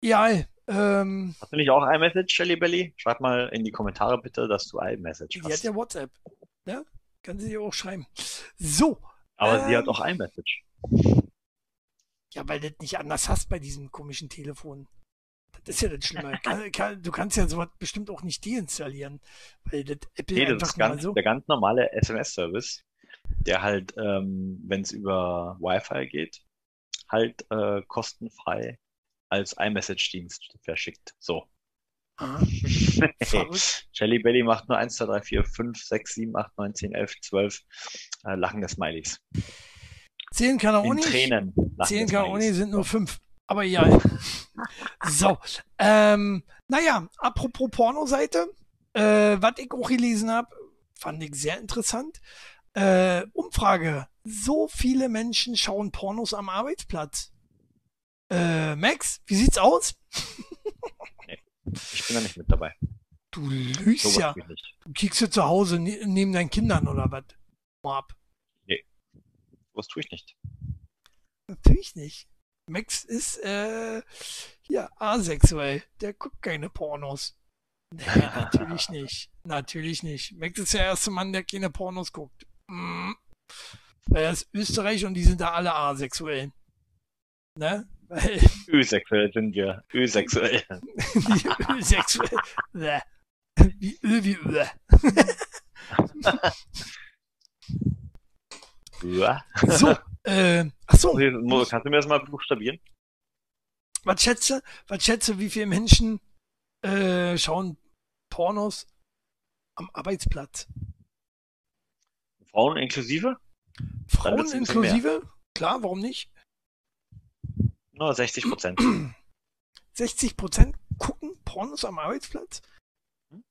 Speaker 1: Ja, ähm,
Speaker 2: Hast du nicht auch iMessage, Shelly Belly? Schreib mal in die Kommentare bitte, dass du iMessage
Speaker 1: die hat
Speaker 2: hast.
Speaker 1: ja WhatsApp. Ne? Kann sie dir auch schreiben. So.
Speaker 2: Aber sie
Speaker 1: ähm,
Speaker 2: hat auch iMessage.
Speaker 1: Ja, weil du das nicht anders hast bei diesem komischen Telefon. Das ist ja das Schlimme. [laughs] Du kannst ja sowas bestimmt auch nicht deinstallieren. Weil das Apple
Speaker 2: Nee, das
Speaker 1: einfach
Speaker 2: ist
Speaker 1: mal
Speaker 2: ganz,
Speaker 1: so.
Speaker 2: der ganz normale SMS-Service, der halt, ähm, wenn es über Wi-Fi geht, halt äh, kostenfrei als iMessage-Dienst verschickt. So. [laughs]
Speaker 1: Verrückt.
Speaker 2: Shelly Belly macht nur 1, 2, 3, 4, 5, 6, 7, 8, 9, 10, 11, 12 äh, lachende Smileys.
Speaker 1: Zählen kann er auch nicht.
Speaker 2: Tränen.
Speaker 1: Zählen kann er auch nicht, sind nur fünf. Aber ja. so. Ähm, naja, apropos Pornoseite, äh, was ich auch gelesen habe, fand ich sehr interessant. Äh, Umfrage. So viele Menschen schauen Pornos am Arbeitsplatz. Äh, Max, wie sieht's aus?
Speaker 2: Ich bin da nicht mit dabei.
Speaker 1: Du lügst ja. Du kiekst ja zu Hause ne neben deinen Kindern oder was? Mal ab.
Speaker 2: Sowas tue ich nicht.
Speaker 1: Natürlich nicht. Max ist äh, hier asexuell. Der guckt keine Pornos. Nee, [laughs] natürlich nicht. Natürlich nicht. Max ist der erste Mann, der keine Pornos guckt. Mm. Weil er ist Österreich und die sind da alle asexuell. Ne? Weil [laughs]
Speaker 2: Ösexuell sind wir. Ösexuell.
Speaker 1: die [laughs] Ölsexuell. Bäh. Wie Öl wie.
Speaker 2: Ja.
Speaker 1: So, äh, ach so.
Speaker 2: Mo, Kannst du mir das mal buchstabieren?
Speaker 1: Was schätze, was schätze, wie viele Menschen äh, schauen Pornos am Arbeitsplatz?
Speaker 2: Frauen inklusive?
Speaker 1: Frauen inklusive? Klar, warum nicht?
Speaker 2: Na, 60 Prozent. [clears throat]
Speaker 1: 60 Prozent gucken Pornos am Arbeitsplatz?
Speaker 2: Hm?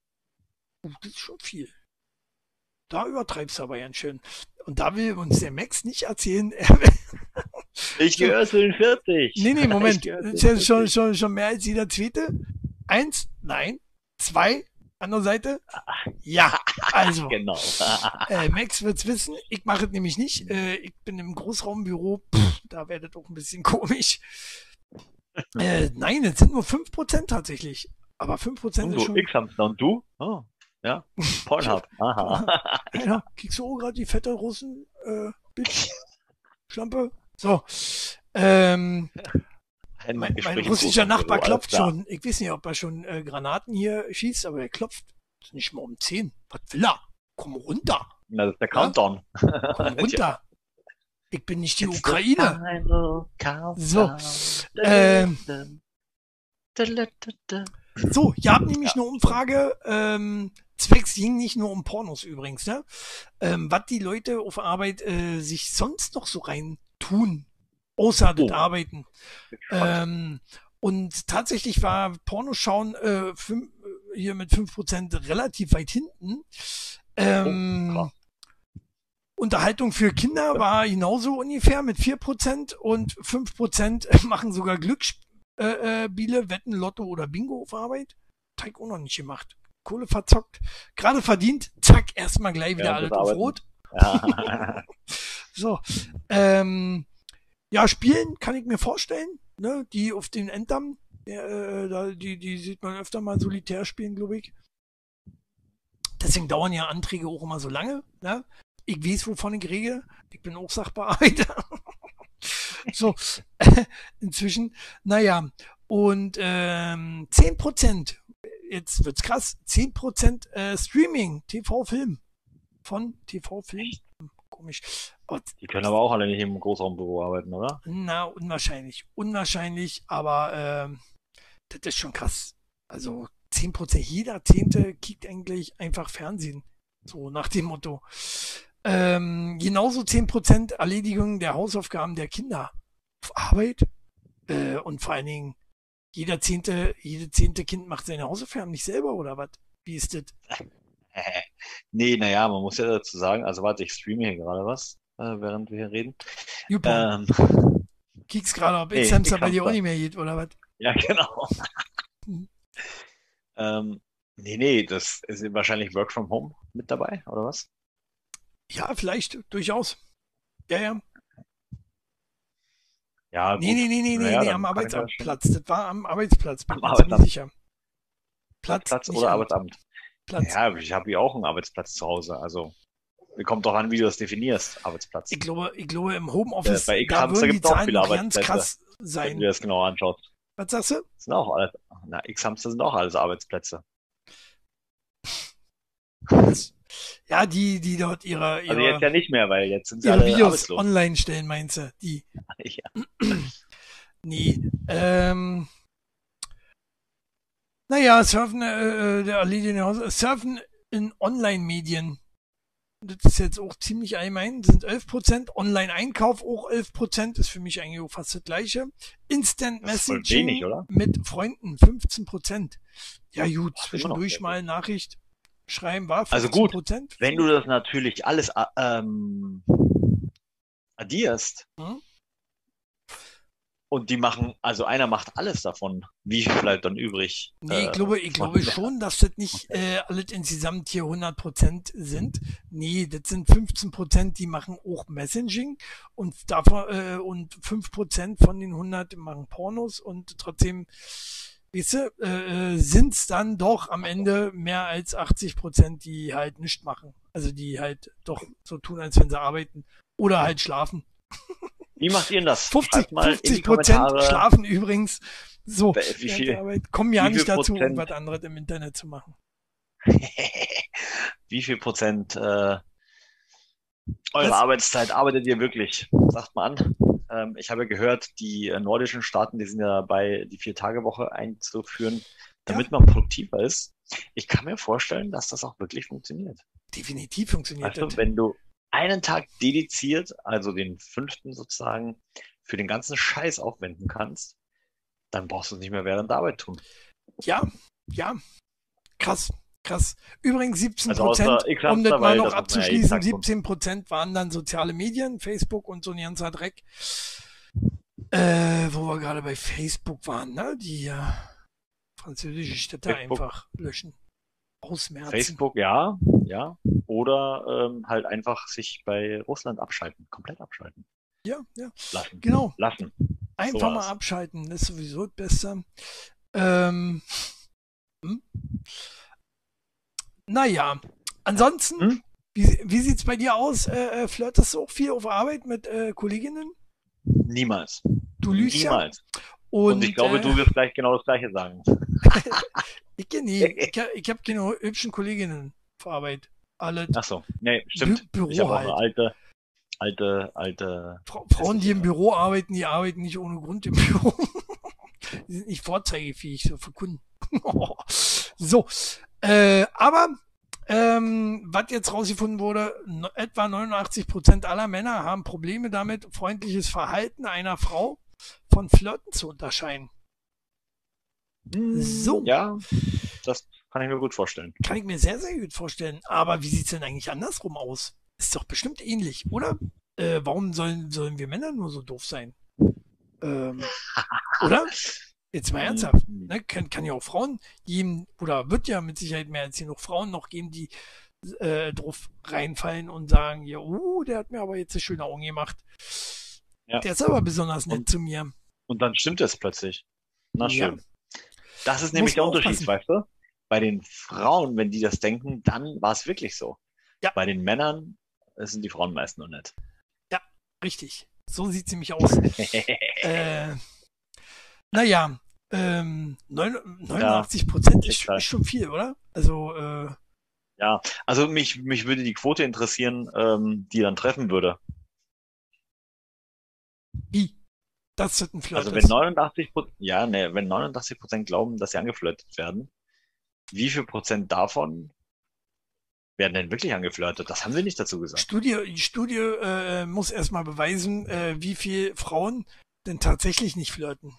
Speaker 1: Oh, das ist schon viel. Da übertreibst du aber ganz schön. Und da will uns der Max nicht erzählen, er [laughs]
Speaker 2: Ich gehöre zu den 40.
Speaker 1: Nee, nee, Moment.
Speaker 2: Ich
Speaker 1: schon,
Speaker 2: 40.
Speaker 1: schon, schon mehr als jeder zweite. Eins, nein. Zwei, andere Seite. Ja, [laughs] also.
Speaker 2: Genau.
Speaker 1: Äh, Max wird's wissen. Ich mache es nämlich nicht. Äh, ich bin im Großraumbüro. Pff, da das auch ein bisschen [laughs] komisch. Äh, nein, es sind nur 5% tatsächlich. Aber 5%
Speaker 2: Und
Speaker 1: ist schon.
Speaker 2: X-Hamster und du? Oh, ja. Pornhub. [laughs] Aha.
Speaker 1: Ja, kriegst du auch gerade die fette Russen, äh, Bitch, Schlampe? So. Ähm,
Speaker 2: Ein
Speaker 1: mein, mein
Speaker 2: im
Speaker 1: russischer Nachbar klopft schon. Ich weiß nicht, ob er schon äh, Granaten hier schießt, aber er klopft. Ist nicht mal um 10. Was will er? Komm runter.
Speaker 2: Na, das ist der Countdown.
Speaker 1: Komm [laughs] runter. Ich bin nicht die Ukraine. So, ähm, So, ihr habt nämlich eine Umfrage, ähm, zwecks ging nicht nur um Pornos übrigens, ne? Ähm, was die Leute auf Arbeit äh, sich sonst noch so rein tun, außer das
Speaker 2: Oh.
Speaker 1: Arbeiten. Ähm, und tatsächlich war Pornoschauen äh, fünf, äh, hier mit 5% relativ weit hinten. Ähm,
Speaker 2: Oh.
Speaker 1: Unterhaltung für Kinder war genauso ungefähr mit 4% und 5% [laughs] machen sogar Glücksspiele, äh, äh, Wetten, Lotto oder Bingo auf Arbeit. Teig auch noch nicht gemacht. Kohle verzockt. Gerade verdient, zack, erstmal gleich wieder
Speaker 2: Ja,
Speaker 1: alles auf. Rot.
Speaker 2: Ja. [laughs]
Speaker 1: So. Ähm, ja, spielen kann ich mir vorstellen. Ne? Die auf den Enddamm, äh, da, die, die sieht man öfter mal solitär spielen, glaube ich. Deswegen dauern ja Anträge auch immer so lange. Ne? Ich weiß, wovon ich rede. Ich bin auch Sachbearbeiter. [laughs] so, [laughs] inzwischen, naja, und ähm, 10%, jetzt wird's krass, 10% äh, Streaming, TV-Film. Von TV-Film. Komisch.
Speaker 2: Und die können aber auch alle nicht im Großraumbüro arbeiten, oder?
Speaker 1: Na, unwahrscheinlich. Unwahrscheinlich, aber ähm, das ist schon krass. Also 10%, jeder Zehnte kickt eigentlich einfach Fernsehen. So nach dem Motto. Ähm, genauso 10% Erledigung der Hausaufgaben der Kinder auf Arbeit. Äh, und vor allen Dingen, jeder zehnte, jede zehnte Kind macht seine Hausaufgaben nicht selber oder was? Wie ist das? [laughs]
Speaker 2: nee, naja, man muss ja dazu sagen, also warte, ich streame hier gerade was, äh, während wir hier reden.
Speaker 1: Super. Ähm, Kiekst gerade, ob nee, bei dir auch nicht mehr geht, oder was?
Speaker 2: Ja, genau. Hm. ähm, nee, nee, das ist wahrscheinlich Work from Home mit dabei, oder was?
Speaker 1: Ja, vielleicht, durchaus. Ja, ja.
Speaker 2: Ja,
Speaker 1: gut. Nee, nee, nee, nee, naja, nee, am Arbeitsplatz. Das war am Arbeitsplatz,
Speaker 2: bin am Arbeitsamt.
Speaker 1: sicher.
Speaker 2: Platz, Platz oder Arbeitsamt. Platz. Ja, ich habe ja auch einen Arbeitsplatz zu Hause. Also kommt doch an, wie du das definierst, Arbeitsplatz.
Speaker 1: Ich glaube, ich glaube im Homeoffice,
Speaker 2: ja, bei da würden die Zahlen ganz
Speaker 1: krass sein.
Speaker 2: Wenn du das genau anschaust.
Speaker 1: Was sagst du?
Speaker 2: Das sind auch alles, na, X-Hamster sind auch alles Arbeitsplätze.
Speaker 1: Das, ja, die, die dort ihre, ihre
Speaker 2: Also jetzt ja nicht mehr, weil jetzt sind sie
Speaker 1: ihre
Speaker 2: alle
Speaker 1: Videos
Speaker 2: arbeitslos.
Speaker 1: online stellen, meinst du? Die. [laughs]
Speaker 2: ja. [clears throat]
Speaker 1: nee. Ähm, naja, Surfen, äh, äh der erledigte Surfen in Online-Medien. Das ist jetzt auch ziemlich allgemein, das sind 11%. Online-Einkauf auch 11%, ist für mich eigentlich auch fast das gleiche. Instant Messaging
Speaker 2: wenig,
Speaker 1: mit Freunden 15%. Ja gut, zwischendurch mal Nachricht schreiben war 15%.
Speaker 2: Also gut, wenn du das natürlich alles äh, ähm, addierst, hm? Und die machen, also einer macht alles davon. Wie viel bleibt dann übrig?
Speaker 1: Nee, ich äh, glaube, ich glaube schon, dass das nicht äh, alles insgesamt hier 100% sind. Nee, das sind 15%, die machen auch Messaging und davon äh, und 5% von den 100 machen Pornos und trotzdem weißt du, äh, äh sind es dann doch am Ende mehr als 80% die halt nichts machen. Also die halt doch so tun, als wenn sie arbeiten oder halt schlafen.
Speaker 2: Wie macht ihr denn das?
Speaker 1: 50, 50 Prozent schlafen übrigens. So,
Speaker 2: wie viel,
Speaker 1: Arbeit. kommen ja nicht dazu, Prozent, irgendwas anderes im Internet zu machen. [laughs]
Speaker 2: wie viel Prozent äh, eure? Arbeitszeit arbeitet ihr wirklich? Sagt mal an. Ähm, ich habe gehört, die äh, nordischen Staaten, die sind ja dabei, die Vier-Tage-Woche einzuführen, damit ja. man produktiver ist. Ich kann mir vorstellen, dass das auch wirklich funktioniert.
Speaker 1: Definitiv funktioniert
Speaker 2: also, das. Wenn du, einen Tag dediziert, also den fünften sozusagen, für den ganzen Scheiß aufwenden kannst, dann brauchst du es nicht mehr während der Arbeit tun.
Speaker 1: Ja, ja. Krass, krass. Übrigens 17 also Prozent, also um das mal noch abzuschließen, 17 Prozent waren dann soziale Medien, Facebook und so ein ganzer Dreck. Äh, wo wir gerade bei Facebook waren, ne? Die äh, französische Städte Facebook. einfach löschen. Ausmerzen.
Speaker 2: Facebook, ja, ja. Oder ähm, halt einfach sich bei Russland abschalten, komplett abschalten.
Speaker 1: Ja, ja.
Speaker 2: Lassen.
Speaker 1: Genau.
Speaker 2: Lassen.
Speaker 1: Einfach so mal abschalten, das ist sowieso besser. Ähm, hm? Naja, ansonsten, hm? wie, wie sieht's bei dir aus? Äh, äh, flirtest du auch viel auf Arbeit mit äh, Kolleginnen?
Speaker 2: Niemals.
Speaker 1: Du lügst
Speaker 2: Niemals.
Speaker 1: ja.
Speaker 2: Und, Und ich glaube, äh, du wirst gleich genau das Gleiche sagen. [laughs]
Speaker 1: ich kenne nie. Ich, ich habe keine hübschen Kolleginnen auf Arbeit. Alle.
Speaker 2: Ach so, nee, stimmt.
Speaker 1: Büro
Speaker 2: ich habe
Speaker 1: halt.
Speaker 2: auch eine alte, alte, alte.
Speaker 1: Fra Frauen, die im Büro arbeiten, die arbeiten nicht ohne Grund im [laughs] Büro. die sind nicht vorzeigefähig, so für Kunden. [laughs] so, äh, aber ähm, was jetzt rausgefunden wurde, etwa 89% aller Männer haben Probleme damit, freundliches Verhalten einer Frau von Flirten zu unterscheiden.
Speaker 2: So. Ja, das kann ich mir gut vorstellen.
Speaker 1: Kann ich mir sehr, sehr gut vorstellen. Aber wie sieht's denn eigentlich andersrum aus? Ist doch bestimmt ähnlich, oder? Äh, warum sollen, sollen wir Männer nur so doof sein? Ähm, [laughs] oder? Jetzt mal ernsthaft. Ne? Kann, kann ja auch Frauen geben, oder wird ja mit Sicherheit mehr als genug Frauen noch geben, die äh, drauf reinfallen und sagen, ja, uh, der hat mir aber jetzt eine schöne Augen gemacht. Ja. Der ist aber besonders nett und, zu mir.
Speaker 2: Und dann stimmt es plötzlich. Na schön. Ja. Das ist nämlich der Unterschied, weißt du? bei den Frauen, wenn die das denken, dann war es wirklich so.
Speaker 1: Ja.
Speaker 2: Bei den Männern sind die Frauen meist noch nicht.
Speaker 1: Richtig. So sieht sie mich aus. [laughs] äh, naja, ähm, neun- 89 Prozent ist, ist schon viel, oder? Also, äh,
Speaker 2: ja, also mich, mich würde die Quote interessieren, ähm, die dann treffen würde.
Speaker 1: wie? Das wird ein Flirt.
Speaker 2: Also wenn 89 Prozent, ja, ne, wenn 89 Prozent glauben, dass sie angeflirtet werden, wie viel Prozent davon werden denn wirklich angeflirtet? Das haben sie nicht dazu gesagt.
Speaker 1: Studie, die Studie äh, muss erstmal beweisen, äh, wie viel Frauen denn tatsächlich nicht flirten.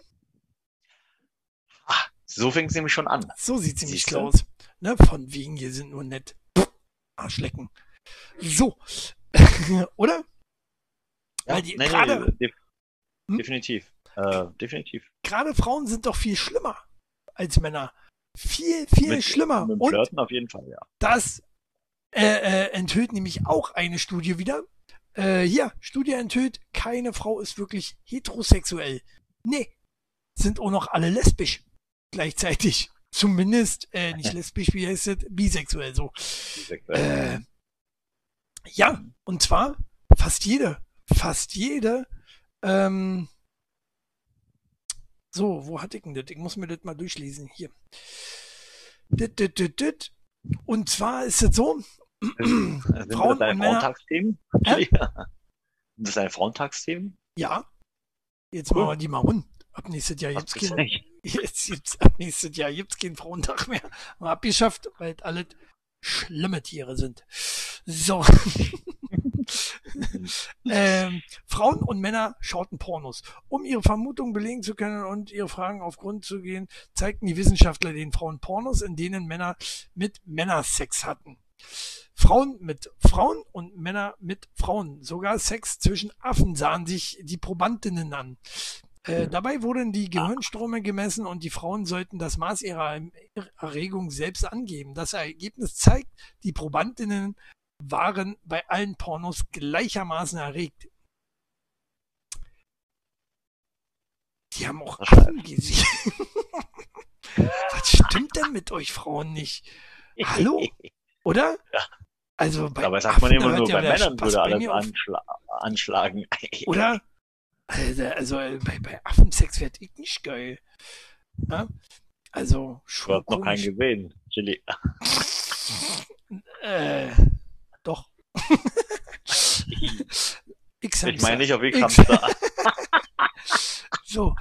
Speaker 2: So fängt es nämlich schon an.
Speaker 1: So sieht sie
Speaker 2: Siehste?
Speaker 1: aus. Ne? Von wegen, wir sind nur nett. Pff, Arschlecken. So. [laughs] Oder? Weil die- gerade-
Speaker 2: def
Speaker 1: Hm?
Speaker 2: definitiv. Äh, definitiv.
Speaker 1: Gerade Frauen sind doch viel schlimmer als Männer. Viel, viel
Speaker 2: Mit-
Speaker 1: schlimmer.
Speaker 2: Mit
Speaker 1: Und
Speaker 2: Flirten auf jeden Fall, ja.
Speaker 1: das äh, äh, enthüllt nämlich auch eine Studie wieder. Äh, hier, Studie enthüllt, keine Frau ist wirklich heterosexuell. Nee, sind auch noch alle lesbisch gleichzeitig. [laughs] Zumindest äh, nicht [laughs] lesbisch, wie heißt es, bisexuell so. Äh, ja, und zwar fast jede, fast jede. Ähm, so, wo hatte ich denn das? Ich muss mir das mal durchlesen. Hier. Dit, dit, dit, dit. Und zwar ist es so, Frauen
Speaker 2: das
Speaker 1: Männer-
Speaker 2: Frauentagsthemen?
Speaker 1: Hä?
Speaker 2: Ja. Sind das [clears throat] ein [laughs] Frauentagsthemen?
Speaker 1: ja, jetzt machen wir die mal rund. Ab nächstes Jahr gibt's
Speaker 2: Gibt's
Speaker 1: kein,
Speaker 2: nicht. [laughs]
Speaker 1: jetzt gibt's, ab nächstes Jahr gibt's keinen Frauentag mehr. Mal abgeschafft, weil es alles schlimme Tiere sind. So. [laughs] ähm, Frauen und Männer schauten Pornos. Um ihre Vermutungen belegen zu können und ihre Fragen auf Grund zu gehen, zeigten die Wissenschaftler den Frauen Pornos, in denen Männer mit Männersex hatten. Frauen mit Frauen und Männer mit Frauen. Sogar Sex zwischen Affen sahen sich die Probandinnen an. Äh, dabei wurden die Gehirnströme gemessen und die Frauen sollten das Maß ihrer Erregung selbst angeben. Das Ergebnis zeigt, die Probandinnen waren bei allen Pornos gleichermaßen erregt. Die haben auch Affen gesehen. [laughs] Was stimmt denn mit euch Frauen nicht? Hallo? Oder?
Speaker 2: Ja.
Speaker 1: Also bei
Speaker 2: Dabei sagt man
Speaker 1: Affen,
Speaker 2: immer nur,
Speaker 1: ja
Speaker 2: bei Männern
Speaker 1: Spaß
Speaker 2: würde alles anschla anschlagen. [laughs]
Speaker 1: Oder? Also, also äh, bei, bei Affensex werd ich nicht geil. Ja? Also
Speaker 2: Du
Speaker 1: schon
Speaker 2: hast noch keinen gesehen. Chili. [laughs]
Speaker 1: Äh, doch. [laughs] ich
Speaker 2: Ich meine nicht auf
Speaker 1: Ich-
Speaker 2: X-Hamster. [laughs]
Speaker 1: So.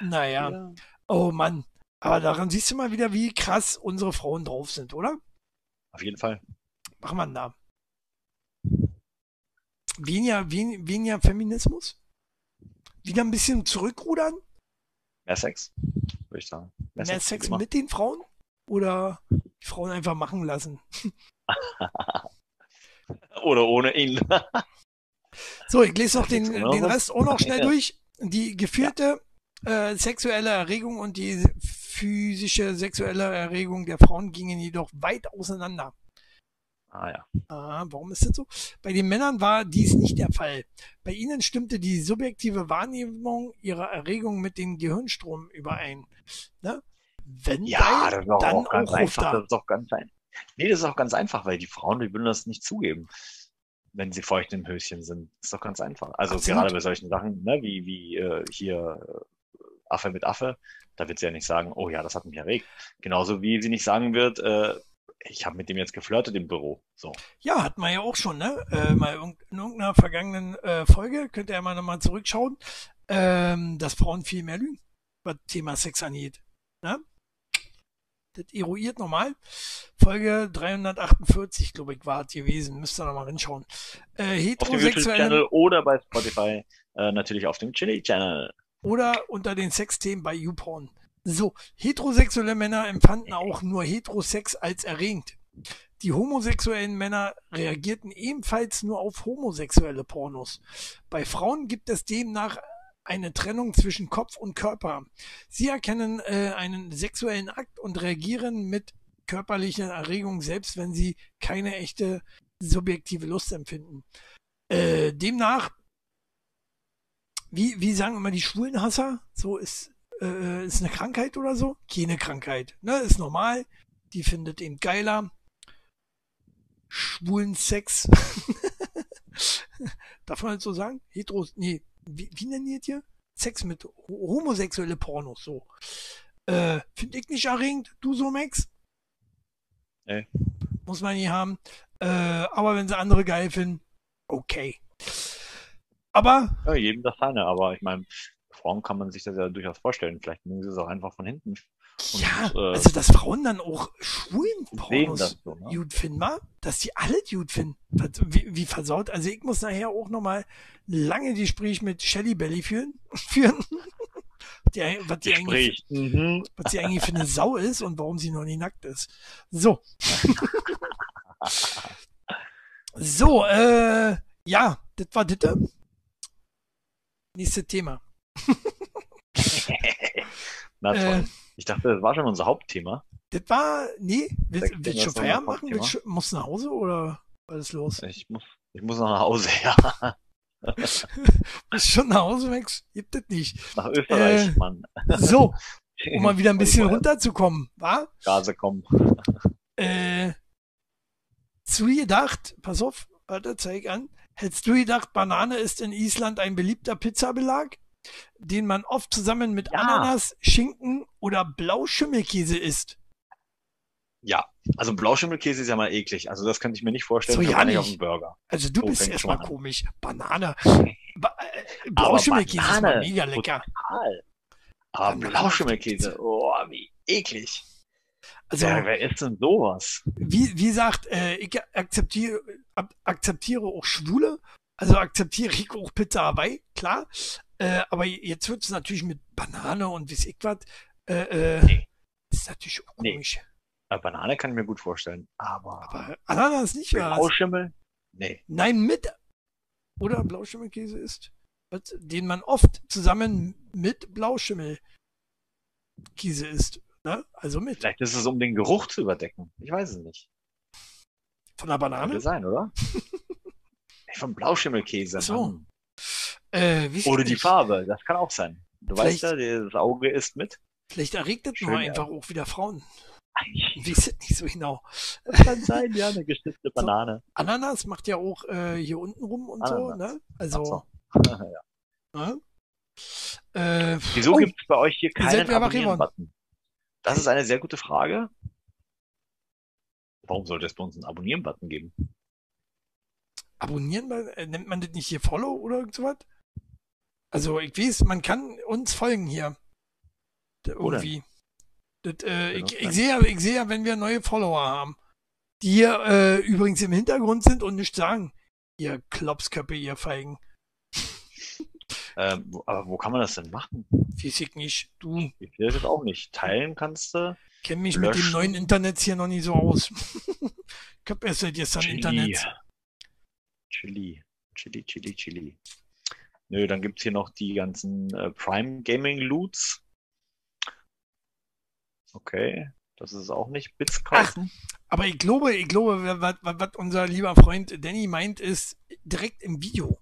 Speaker 1: naja. Oh Mann. Aber daran siehst du mal wieder, wie krass unsere Frauen drauf sind, oder?
Speaker 2: Auf jeden Fall.
Speaker 1: Machen wir denn da? Weniger, wen, weniger Feminismus? Wieder ein bisschen zurückrudern?
Speaker 2: Mehr Sex, würde ich sagen.
Speaker 1: Mehr
Speaker 2: wie
Speaker 1: Sex
Speaker 2: immer.
Speaker 1: mit den Frauen? Oder die Frauen einfach machen lassen? [laughs]
Speaker 2: Oder ohne ihn. [laughs]
Speaker 1: So, ich lese noch den, den. Rest auch noch schnell [laughs]
Speaker 2: Ja.
Speaker 1: durch. Die gefühlte äh, sexuelle Erregung und die physische sexuelle Erregung der Frauen gingen jedoch weit auseinander.
Speaker 2: Ah ja.
Speaker 1: Ah, warum ist das so? Bei den Männern war dies nicht der Fall. Bei ihnen stimmte die subjektive Wahrnehmung ihrer Erregung mit den Gehirnstrom überein. Ne? Wenn
Speaker 2: Ja, das ist doch
Speaker 1: dann
Speaker 2: auch ganz
Speaker 1: auch
Speaker 2: einfach.
Speaker 1: da.
Speaker 2: Das ist doch ganz einfach. Nee, das ist auch ganz einfach, weil die Frauen, die würden das nicht zugeben, wenn sie feucht im Höschen sind. Das ist doch ganz einfach. Also
Speaker 1: Absolut.
Speaker 2: gerade bei solchen Sachen, ne, wie, wie äh, hier äh, Affe mit Affe, da wird sie ja nicht sagen, oh ja, das hat mich erregt. Genauso wie sie nicht sagen wird, äh, ich habe mit dem jetzt geflirtet im Büro. So.
Speaker 1: Ja, hat man ja auch schon, ne? Äh, mal in irgendeiner vergangenen äh, Folge, könnt ihr ja mal nochmal zurückschauen, ähm, dass Frauen viel mehr lügen, was Thema Sex angeht. Ne? Das eruiert nochmal. Folge 348, glaube ich, war es gewesen. Müsst ihr nochmal hinschauen. Äh, heterosexuelle
Speaker 2: oder bei Spotify, äh, natürlich auf dem Chili-Channel.
Speaker 1: oder unter den Sexthemen bei YouPorn. So, heterosexuelle Männer empfanden auch nur Heterosex als erregend. Die homosexuellen Männer reagierten ebenfalls nur auf homosexuelle Pornos. Bei Frauen gibt es demnach eine Trennung zwischen Kopf und Körper. Sie erkennen äh, einen sexuellen Akt und reagieren mit körperlicher Erregung, selbst wenn sie keine echte subjektive Lust empfinden. Äh, demnach wie, wie sagen immer die Schwulenhasser? So ist äh, ist eine Krankheit oder so? Keine Krankheit, ne? Ist normal. Die findet ihn geiler. Schwulen Sex. [laughs] Darf man das so sagen? Heteros, nee, wie, wie nennen die das hier? Sex mit homosexuelle Pornos, so. Äh, Finde ich nicht erregend. Du so, Max?
Speaker 2: Nee.
Speaker 1: Muss man nie haben. Äh, aber wenn sie andere geil finden, okay. Aber.
Speaker 2: Ja, jedem das seine, aber ich meine, Frauen kann man sich das ja durchaus vorstellen. Vielleicht mögen sie es auch einfach von hinten.
Speaker 1: Und, ja, äh, also dass Frauen dann auch schwulen Pornos so, ne? gut finden, dass die alle gut finden. Wie, wie versaut. Also ich muss nachher auch nochmal lange Gespräch mit Shelly Belly führen. [laughs] führen. die, was, die eigentlich, mhm. was sie eigentlich für eine Sau ist und warum sie noch nie nackt ist. So. [laughs] so, äh, ja, das war das. Nächstes Thema. [laughs]
Speaker 2: Na toll. Äh, ich dachte, das war schon unser Hauptthema.
Speaker 1: Das war, nee, willst, willst du schon Feierabend machen? Willst, musst du nach Hause oder was ist los?
Speaker 2: Ich muss, ich muss noch nach Hause, ja. [laughs]
Speaker 1: Bist schon nach Hause, Max? Gibt das nicht.
Speaker 2: Nach Österreich, äh, Mann.
Speaker 1: So, [laughs] um mal wieder ein bisschen runterzukommen, wa?
Speaker 2: Gase kommen.
Speaker 1: Äh, zu gedacht, pass auf, warte, zeig an. Hättest du gedacht, Banane ist in Island ein beliebter Pizzabelag? Den man oft zusammen mit ja. Ananas, Schinken oder Blauschimmelkäse isst.
Speaker 2: Ja, also Blauschimmelkäse ist ja mal eklig. Also das könnte ich mir nicht vorstellen. So
Speaker 1: ja nicht. auf dem Burger. Also du so bist erstmal komisch. Banane. [laughs] Ba äh, Blauschimmelkäse ist mal mega lecker. Total.
Speaker 2: Aber Blauschimmelkäse, oh, wie eklig. Also, ja, wer isst denn sowas?
Speaker 1: Wie, wie gesagt, äh, ich akzeptiere, akzeptiere auch Schwule, also akzeptiere ich auch Pizza Hawaii, klar. Äh, aber jetzt wird es natürlich mit Banane und wie ich was. Äh, äh, nee. Ist natürlich auch komisch.
Speaker 2: Nee. Banane kann ich mir gut vorstellen. Aber,
Speaker 1: aber Ananas nicht,
Speaker 2: ja. Blauschimmel? Nee.
Speaker 1: Nein, mit. Oder Blauschimmelkäse ist. Den man oft zusammen mit Blauschimmelkäse isst. Ne? Also mit.
Speaker 2: Vielleicht ist es, um den Geruch zu überdecken. Ich weiß es nicht.
Speaker 1: Von der Banane?
Speaker 2: Könnte sein, oder? [laughs] Von Blauschimmelkäse.
Speaker 1: Ach so.
Speaker 2: Äh, Oder die Farbe, das kann auch sein. Du weißt ja, das Auge ist mit.
Speaker 1: Vielleicht erregt das nur einfach auch wieder Frauen. Wie ist das nicht so genau?
Speaker 2: Das kann sein, ja, eine geschnittene [laughs] Banane.
Speaker 1: So, Ananas macht ja auch äh, hier unten rum und Ananas. so, ne? Also. So. ja. [laughs]
Speaker 2: Ne? Äh, [laughs] Wieso oh, gibt es bei euch hier keinen Abonnieren-Button? Das ist eine sehr gute Frage. Warum sollte es bei uns einen Abonnieren-Button geben?
Speaker 1: Abonnieren, äh, nennt man das nicht hier Follow oder sowas? Also ich weiß, man kann uns folgen hier. Irgendwie. Das, äh, ich, ich sehe ja, ich sehe ja, wenn wir neue Follower haben, die hier äh, übrigens im Hintergrund sind und nicht sagen, ihr Klopsköppe, ihr Feigen.
Speaker 2: Ähm, aber wo kann man das denn machen?
Speaker 1: Ich nicht. Du.
Speaker 2: Ich will das auch nicht. Teilen kannst du.
Speaker 1: Kenn mich löschen. mit dem neuen Internet hier noch nicht so aus. [laughs] ich hab erst seit gestern Chili. Internet.
Speaker 2: Chili. Chili, Chili, Chili. Nö, dann gibt es hier noch die ganzen äh, Prime Gaming Loots. Okay, das ist auch nicht Bits kaufen.
Speaker 1: Ach, aber ich glaube, ich glaube, was, was unser lieber Freund Danny meint, ist direkt im Video.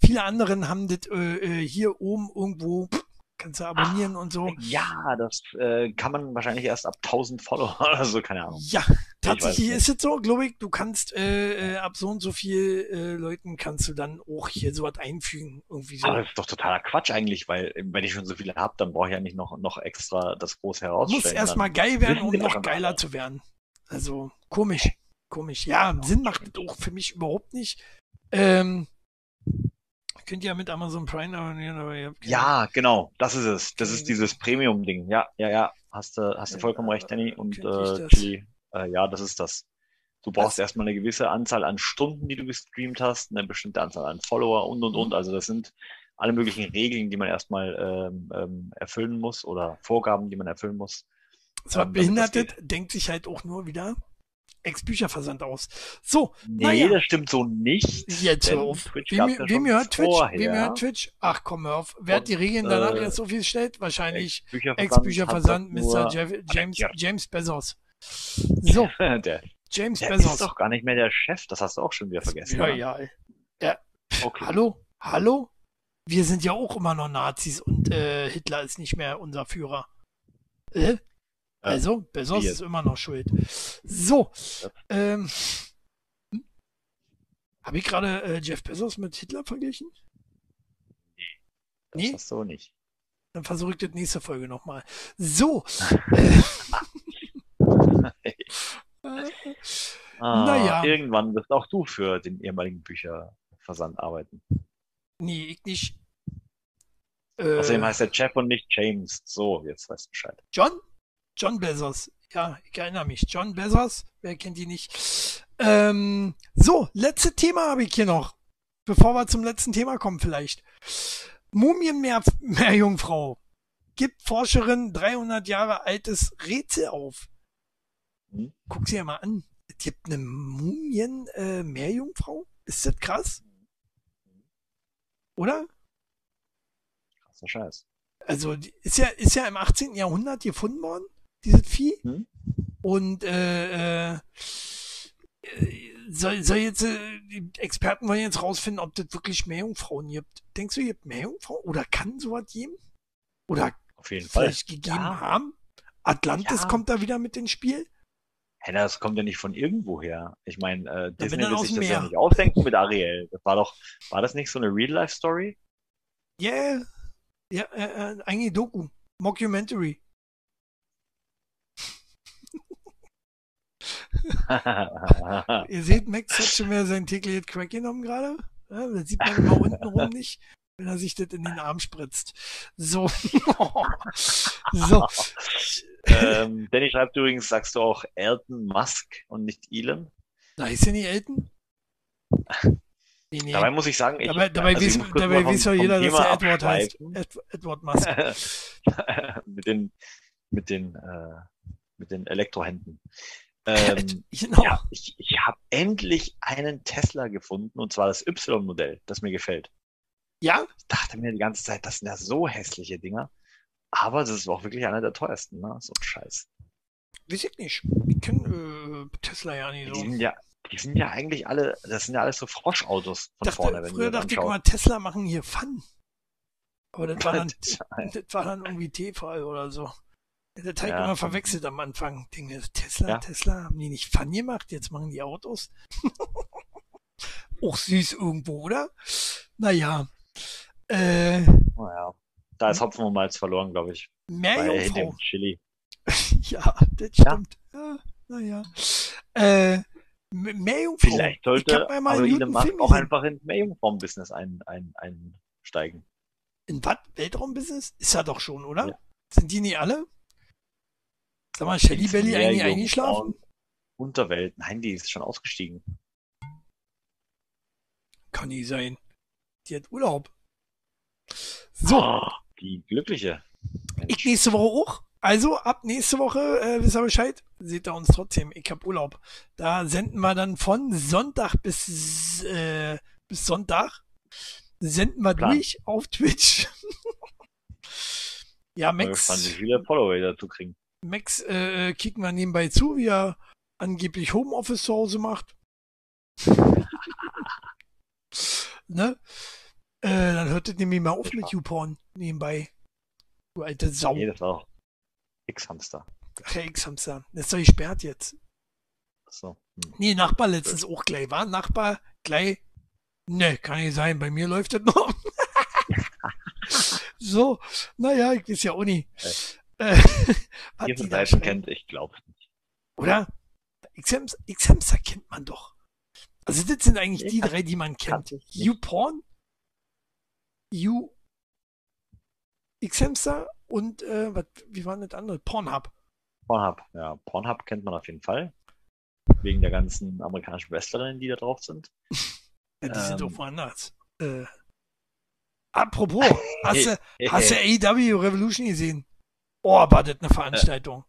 Speaker 1: Viele anderen haben das äh, äh hier oben irgendwo kannst du abonnieren Ach, und so.
Speaker 2: Ja, das äh, kann man wahrscheinlich erst ab 1000 Follower oder so, keine Ahnung.
Speaker 1: Ja, tatsächlich ist es so, glaube ich, du kannst äh, äh, ab so und so viel äh, Leuten kannst du dann auch hier so was einfügen. Irgendwie so.
Speaker 2: Aber das ist doch totaler Quatsch eigentlich, weil wenn ich schon so viele habe, dann brauche ich ja nicht noch, noch extra das große herausstellen.
Speaker 1: Muss erstmal geil werden, um noch geiler zu werden. Also komisch, komisch. Ja, Sinn macht das auch für mich überhaupt nicht. Ähm, könnt ihr ja mit Amazon Prime abonnieren, aber ihr habt
Speaker 2: Ja, genau, das ist es. Das ist dieses Premium-Ding. Ja, ja, ja. Hast du, hast du vollkommen recht, Danny. Und äh, Chili, äh, ja, das ist das. Du brauchst das erstmal eine gewisse Anzahl an Stunden, die du gestreamt hast, eine bestimmte Anzahl an Follower und und und. Also das sind alle möglichen Regeln, die man erstmal ähm, ähm, erfüllen muss oder Vorgaben, die man erfüllen muss.
Speaker 1: So, ähm, Behinderte denkt sich halt auch nur wieder, Ex-Bücherversand aus. So,
Speaker 2: nee, naja. das stimmt so nicht.
Speaker 1: Jetzt hör auf. Wem, ja wem hört Twitch? Vorher. Wem hört Twitch? Ach komm, hör auf. Wer hat die Regeln Und, danach äh, jetzt so viel stellt? Wahrscheinlich Ex-Bücherversand, Ex Mr. Jeff, James, James Bezos. So. [laughs]
Speaker 2: der, James der Bezos. ist doch gar nicht mehr der Chef. Das hast du auch schon wieder vergessen.
Speaker 1: Ja, ja. ja. Okay. Hallo? Hallo? wir sind ja auch immer noch Nazis und äh, Hitler ist nicht mehr unser Führer. Äh? Also, Bezos ist immer noch schuld. So, ähm, hm? habe ich gerade äh, Jeff Bezos mit Hitler verglichen?
Speaker 2: Das
Speaker 1: Nee?
Speaker 2: hast du nicht.
Speaker 1: Dann versuche ich das nächste Folge nochmal. So. [laughs]
Speaker 2: Ah,
Speaker 1: Naja.
Speaker 2: Irgendwann wirst auch du für den ehemaligen Bücherversand arbeiten.
Speaker 1: nee, ich nicht. Äh,
Speaker 2: Außerdem heißt er Jeff und nicht James. So, jetzt weißt du Bescheid.
Speaker 1: John? John Bezos. Ja, ich erinnere mich. John Bezos, wer kennt die nicht? Ähm, so, letzte Thema habe ich hier noch. Bevor wir zum letzten Thema kommen vielleicht. Mumienmeerjungfrau gibt Forscherin 300 Jahre altes Rätsel auf.
Speaker 2: Hm?
Speaker 1: Guck sie ja mal an. Es gibt eine Mumien-Meerjungfrau? Ist das krass? Oder?
Speaker 2: Krasser Scheiß.
Speaker 1: Also die ist ja ist ja im 18. Jahrhundert gefunden worden, dieses Vieh.
Speaker 2: Hm?
Speaker 1: Und äh, äh, soll, soll jetzt äh, die Experten wollen jetzt rausfinden, ob das wirklich Meerjungfrauen gibt. Denkst du, es gibt Meerjungfrauen? Oder kann sowas geben? Oder
Speaker 2: Auf jeden Fall.
Speaker 1: vielleicht gegeben
Speaker 2: Ja.
Speaker 1: haben? Atlantis
Speaker 2: Ja.
Speaker 1: kommt da wieder mit ins Spiel?
Speaker 2: Hä, das kommt ja nicht von irgendwo her. Ich meine, äh, Disney will sich das ja
Speaker 1: Meer.
Speaker 2: nicht ausdenken mit Ariel. Das war doch, war das nicht so eine Real-Life-Story?
Speaker 1: Yeah. Ja, äh, äh, eigentlich Doku. Mockumentary. [laughs] Ihr seht, Max hat schon wieder sein tägliches Crack genommen gerade. Ja, das sieht man immer unten rum nicht, wenn er sich das in den Arm spritzt. So. [laughs] so. [laughs]
Speaker 2: ähm, Danny schreibt übrigens, sagst du auch Elton Musk und nicht Elon?
Speaker 1: Ist ja nicht Elton. Nee, nee.
Speaker 2: Dabei muss ich sagen, ich,
Speaker 1: dabei dabei
Speaker 2: also kurz
Speaker 1: dabei
Speaker 2: vom-
Speaker 1: ja jeder, dass er Edward heißt. Edward Musk. [laughs]
Speaker 2: mit den, mit den, äh, mit den Elektrohänden. Ähm,
Speaker 1: genau.
Speaker 2: ja, ich, ich habe endlich einen Tesla gefunden und zwar das Y-Modell, das mir gefällt.
Speaker 1: Ja?
Speaker 2: Ich dachte mir die ganze Zeit, das sind ja so hässliche Dinger. Aber das ist auch wirklich einer der teuersten, ne? So ein Scheiß.
Speaker 1: Weiß ich nicht. Ich kenne äh, Tesla ja nicht
Speaker 2: Die
Speaker 1: so.
Speaker 2: sind ja, die sind ja eigentlich alle, das sind ja alles so Froschautos von
Speaker 1: dachte,
Speaker 2: vorne, wenn
Speaker 1: früher dachte ich immer, Tesla machen hier Fun. Aber das war [laughs] dann, das war dann irgendwie T-Fall oder so. Das hat
Speaker 2: Ja.
Speaker 1: immer verwechselt am Anfang. Dinge, Tesla,
Speaker 2: Ja.
Speaker 1: Tesla, haben die nicht Fun gemacht? Jetzt machen die Autos. [laughs] Auch süß irgendwo, oder? Naja. Äh,
Speaker 2: Naja, da ist Hopfen und Malz verloren, glaube ich.
Speaker 1: Meerjungfrau.
Speaker 2: Chili. [laughs]
Speaker 1: Ja, das stimmt. Ja, naja. Äh, Meerjungfrau.
Speaker 2: Vielleicht
Speaker 1: ich
Speaker 2: sollte Musk
Speaker 1: Film
Speaker 2: auch einfach ins Meerjungfrauen-Business ein, ein, einsteigen.
Speaker 1: In was? Weltraumbusiness? Ist er doch schon, oder?
Speaker 2: Ja.
Speaker 1: Sind die nicht alle? Sag mal, Shelly Belly eigentlich eingeschlafen?
Speaker 2: Unterwelt. Nein, die ist schon ausgestiegen.
Speaker 1: Kann nicht sein. Die hat Urlaub. So,
Speaker 2: Oh, die Glückliche. Mensch.
Speaker 1: ich nächste Woche auch. Also ab nächste Woche, äh, wisst ihr Bescheid, seht ihr uns trotzdem. Ich hab Urlaub. Da senden wir dann von Sonntag bis, äh, bis Sonntag. Senden wir
Speaker 2: Plan.
Speaker 1: durch auf Twitch. [laughs] ja,
Speaker 2: Mal gespannt, wie
Speaker 1: Max,
Speaker 2: viele Follower dazu kriegen.
Speaker 1: Max äh, kicken wir nebenbei zu, wie er angeblich Homeoffice zu Hause macht. [laughs] ne? Äh, dann hört das nämlich mal auf mit YouPorn nebenbei. Du alte Sau.
Speaker 2: Nee, das war doch X-Hamster.
Speaker 1: Ach, ja, X-Hamster. Das ist doch gesperrt jetzt.
Speaker 2: So. Hm.
Speaker 1: Nee, Nachbar letztens auch gleich, war? Nachbar gleich. Ne, kann nicht sein. Bei mir läuft das noch. [laughs] so, naja, ich weiß ja auch nie. Äh, [laughs] was
Speaker 2: Ihr
Speaker 1: die
Speaker 2: von
Speaker 1: da
Speaker 2: Seiten kennt, ich glaube nicht.
Speaker 1: Oder? X-Hamster kennt man doch. Also das sind eigentlich die drei, die man kennt. YouPorn, You, X-Hamster und äh, was, wie war denn das andere? Pornhub.
Speaker 2: Pornhub, ja. Pornhub kennt man auf jeden Fall. Wegen der ganzen amerikanischen Wrestlerinnen, die da drauf sind.
Speaker 1: Ja, die sind
Speaker 2: Ähm.
Speaker 1: auch woanders. Äh, apropos, [laughs] hast du, hast du AEW Revolution gesehen? Oh, war das eine Veranstaltung.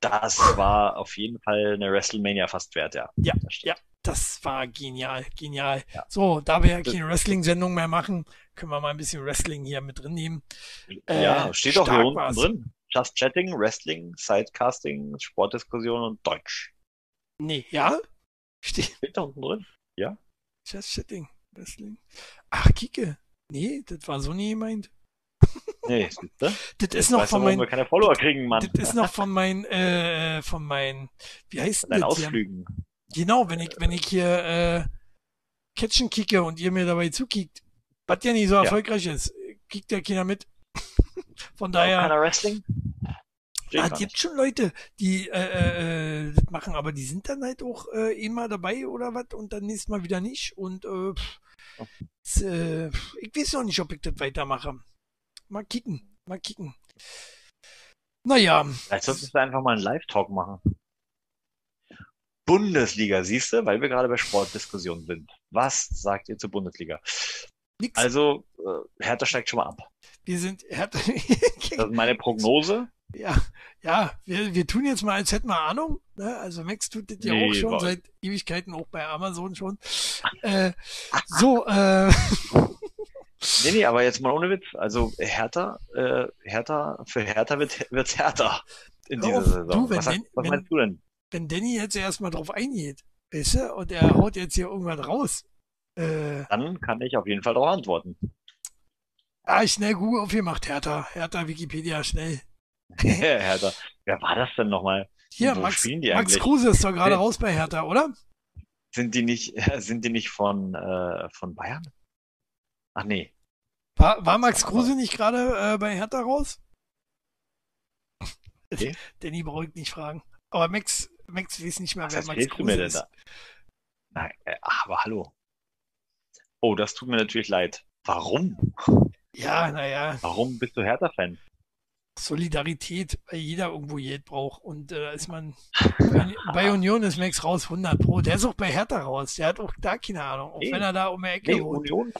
Speaker 2: Das war auf jeden Fall eine WrestleMania fast wert, ja.
Speaker 1: Ja,
Speaker 2: Das stimmt.
Speaker 1: Das war genial, genial.
Speaker 2: Ja.
Speaker 1: So, da wir ja
Speaker 2: Das-
Speaker 1: keine Wrestling-Sendung mehr machen, können wir mal ein bisschen Wrestling hier mit drin nehmen. Äh,
Speaker 2: ja, steht doch hier unten
Speaker 1: war's.
Speaker 2: drin. Just Chatting, Wrestling, Sidecasting, Sportdiskussion und Deutsch.
Speaker 1: Nee, ja? Steht
Speaker 2: Steht da unten drin.
Speaker 1: Just Chatting. Wrestling. Ach, Kike. Nee, das war so nie gemeint.
Speaker 2: Nee, du? [laughs]
Speaker 1: Das ist noch von meinen,
Speaker 2: wir keine Follower kriegen, Mann.
Speaker 1: das ist noch von meinen, äh, von meinen, wie heißt das? hier? Genau, wenn ich, wenn ich hier äh, Catchen kicke und ihr mir dabei zukickt, was ja nicht so erfolgreich ist, kickt ja keiner mit. [laughs] Von daher,
Speaker 2: keiner Wrestling?
Speaker 1: Ah, es gibt schon Leute, die äh, äh, äh, das machen, aber die sind dann halt auch äh, immer dabei oder was und dann nächstes Mal wieder nicht. Und äh, pff, s- äh, ich weiß noch nicht, ob ich das weitermache. Mal kicken, mal kicken. Naja,
Speaker 2: Vielleicht solltest du einfach mal einen Live-Talk machen. Bundesliga, siehst du, weil wir gerade bei Sportdiskussionen sind. Was sagt ihr zur Bundesliga?
Speaker 1: nix.
Speaker 2: Also, äh, Hertha steigt schon mal ab.
Speaker 1: wir sind,
Speaker 2: Das ist meine Prognose.
Speaker 1: Ja, ja, wir, wir tun jetzt mal, als hätten wir Ahnung. Ne? Also Max tut das ja
Speaker 2: Nee,
Speaker 1: auch schon
Speaker 2: war-
Speaker 1: seit Ewigkeiten, auch bei Amazon schon. Äh, so, äh,
Speaker 2: Nee, nee, aber jetzt mal ohne Witz. Also Hertha, äh, Hertha, für Hertha wird wird's härter in dieser Saison.
Speaker 1: du, wenn
Speaker 2: was, was
Speaker 1: wenn-
Speaker 2: meinst du denn?
Speaker 1: Wenn Danny jetzt erstmal drauf eingeht, weißt du, und er haut jetzt hier irgendwann raus. Äh,
Speaker 2: Dann kann ich auf jeden Fall darauf antworten.
Speaker 1: ah, schnell Google aufgemacht, Hertha. Hertha, Wikipedia, schnell. [laughs]
Speaker 2: Hertha. Wer war das denn nochmal?
Speaker 1: Hier, Max, Max? Kruse ist doch gerade
Speaker 2: Nee.
Speaker 1: raus bei Hertha, oder?
Speaker 2: Sind die nicht, [laughs] sind die nicht von, äh, von Bayern? Ach nee.
Speaker 1: War, war Max Kruse nicht gerade äh, bei Hertha raus?
Speaker 2: Nee. [laughs]
Speaker 1: Danny brauche ich nicht fragen. Aber Max, Max weiß nicht mehr,
Speaker 2: Was
Speaker 1: wer Max
Speaker 2: erzählst du
Speaker 1: Kruse ist.
Speaker 2: da? Nein, äh, aber hallo. Oh, das tut mir natürlich leid. Warum?
Speaker 1: Ja, naja,
Speaker 2: Warum bist du Hertha-Fan?
Speaker 1: Solidarität, weil jeder irgendwo Geld braucht. Und äh, da ist man bei, [laughs] bei Union ist Max raus 100 Pro. Der ist auch bei Hertha raus. Der hat auch da keine Ahnung. Auch
Speaker 2: Nee.
Speaker 1: wenn er da um die Ecke
Speaker 2: Nee,
Speaker 1: wohnt.
Speaker 2: Union.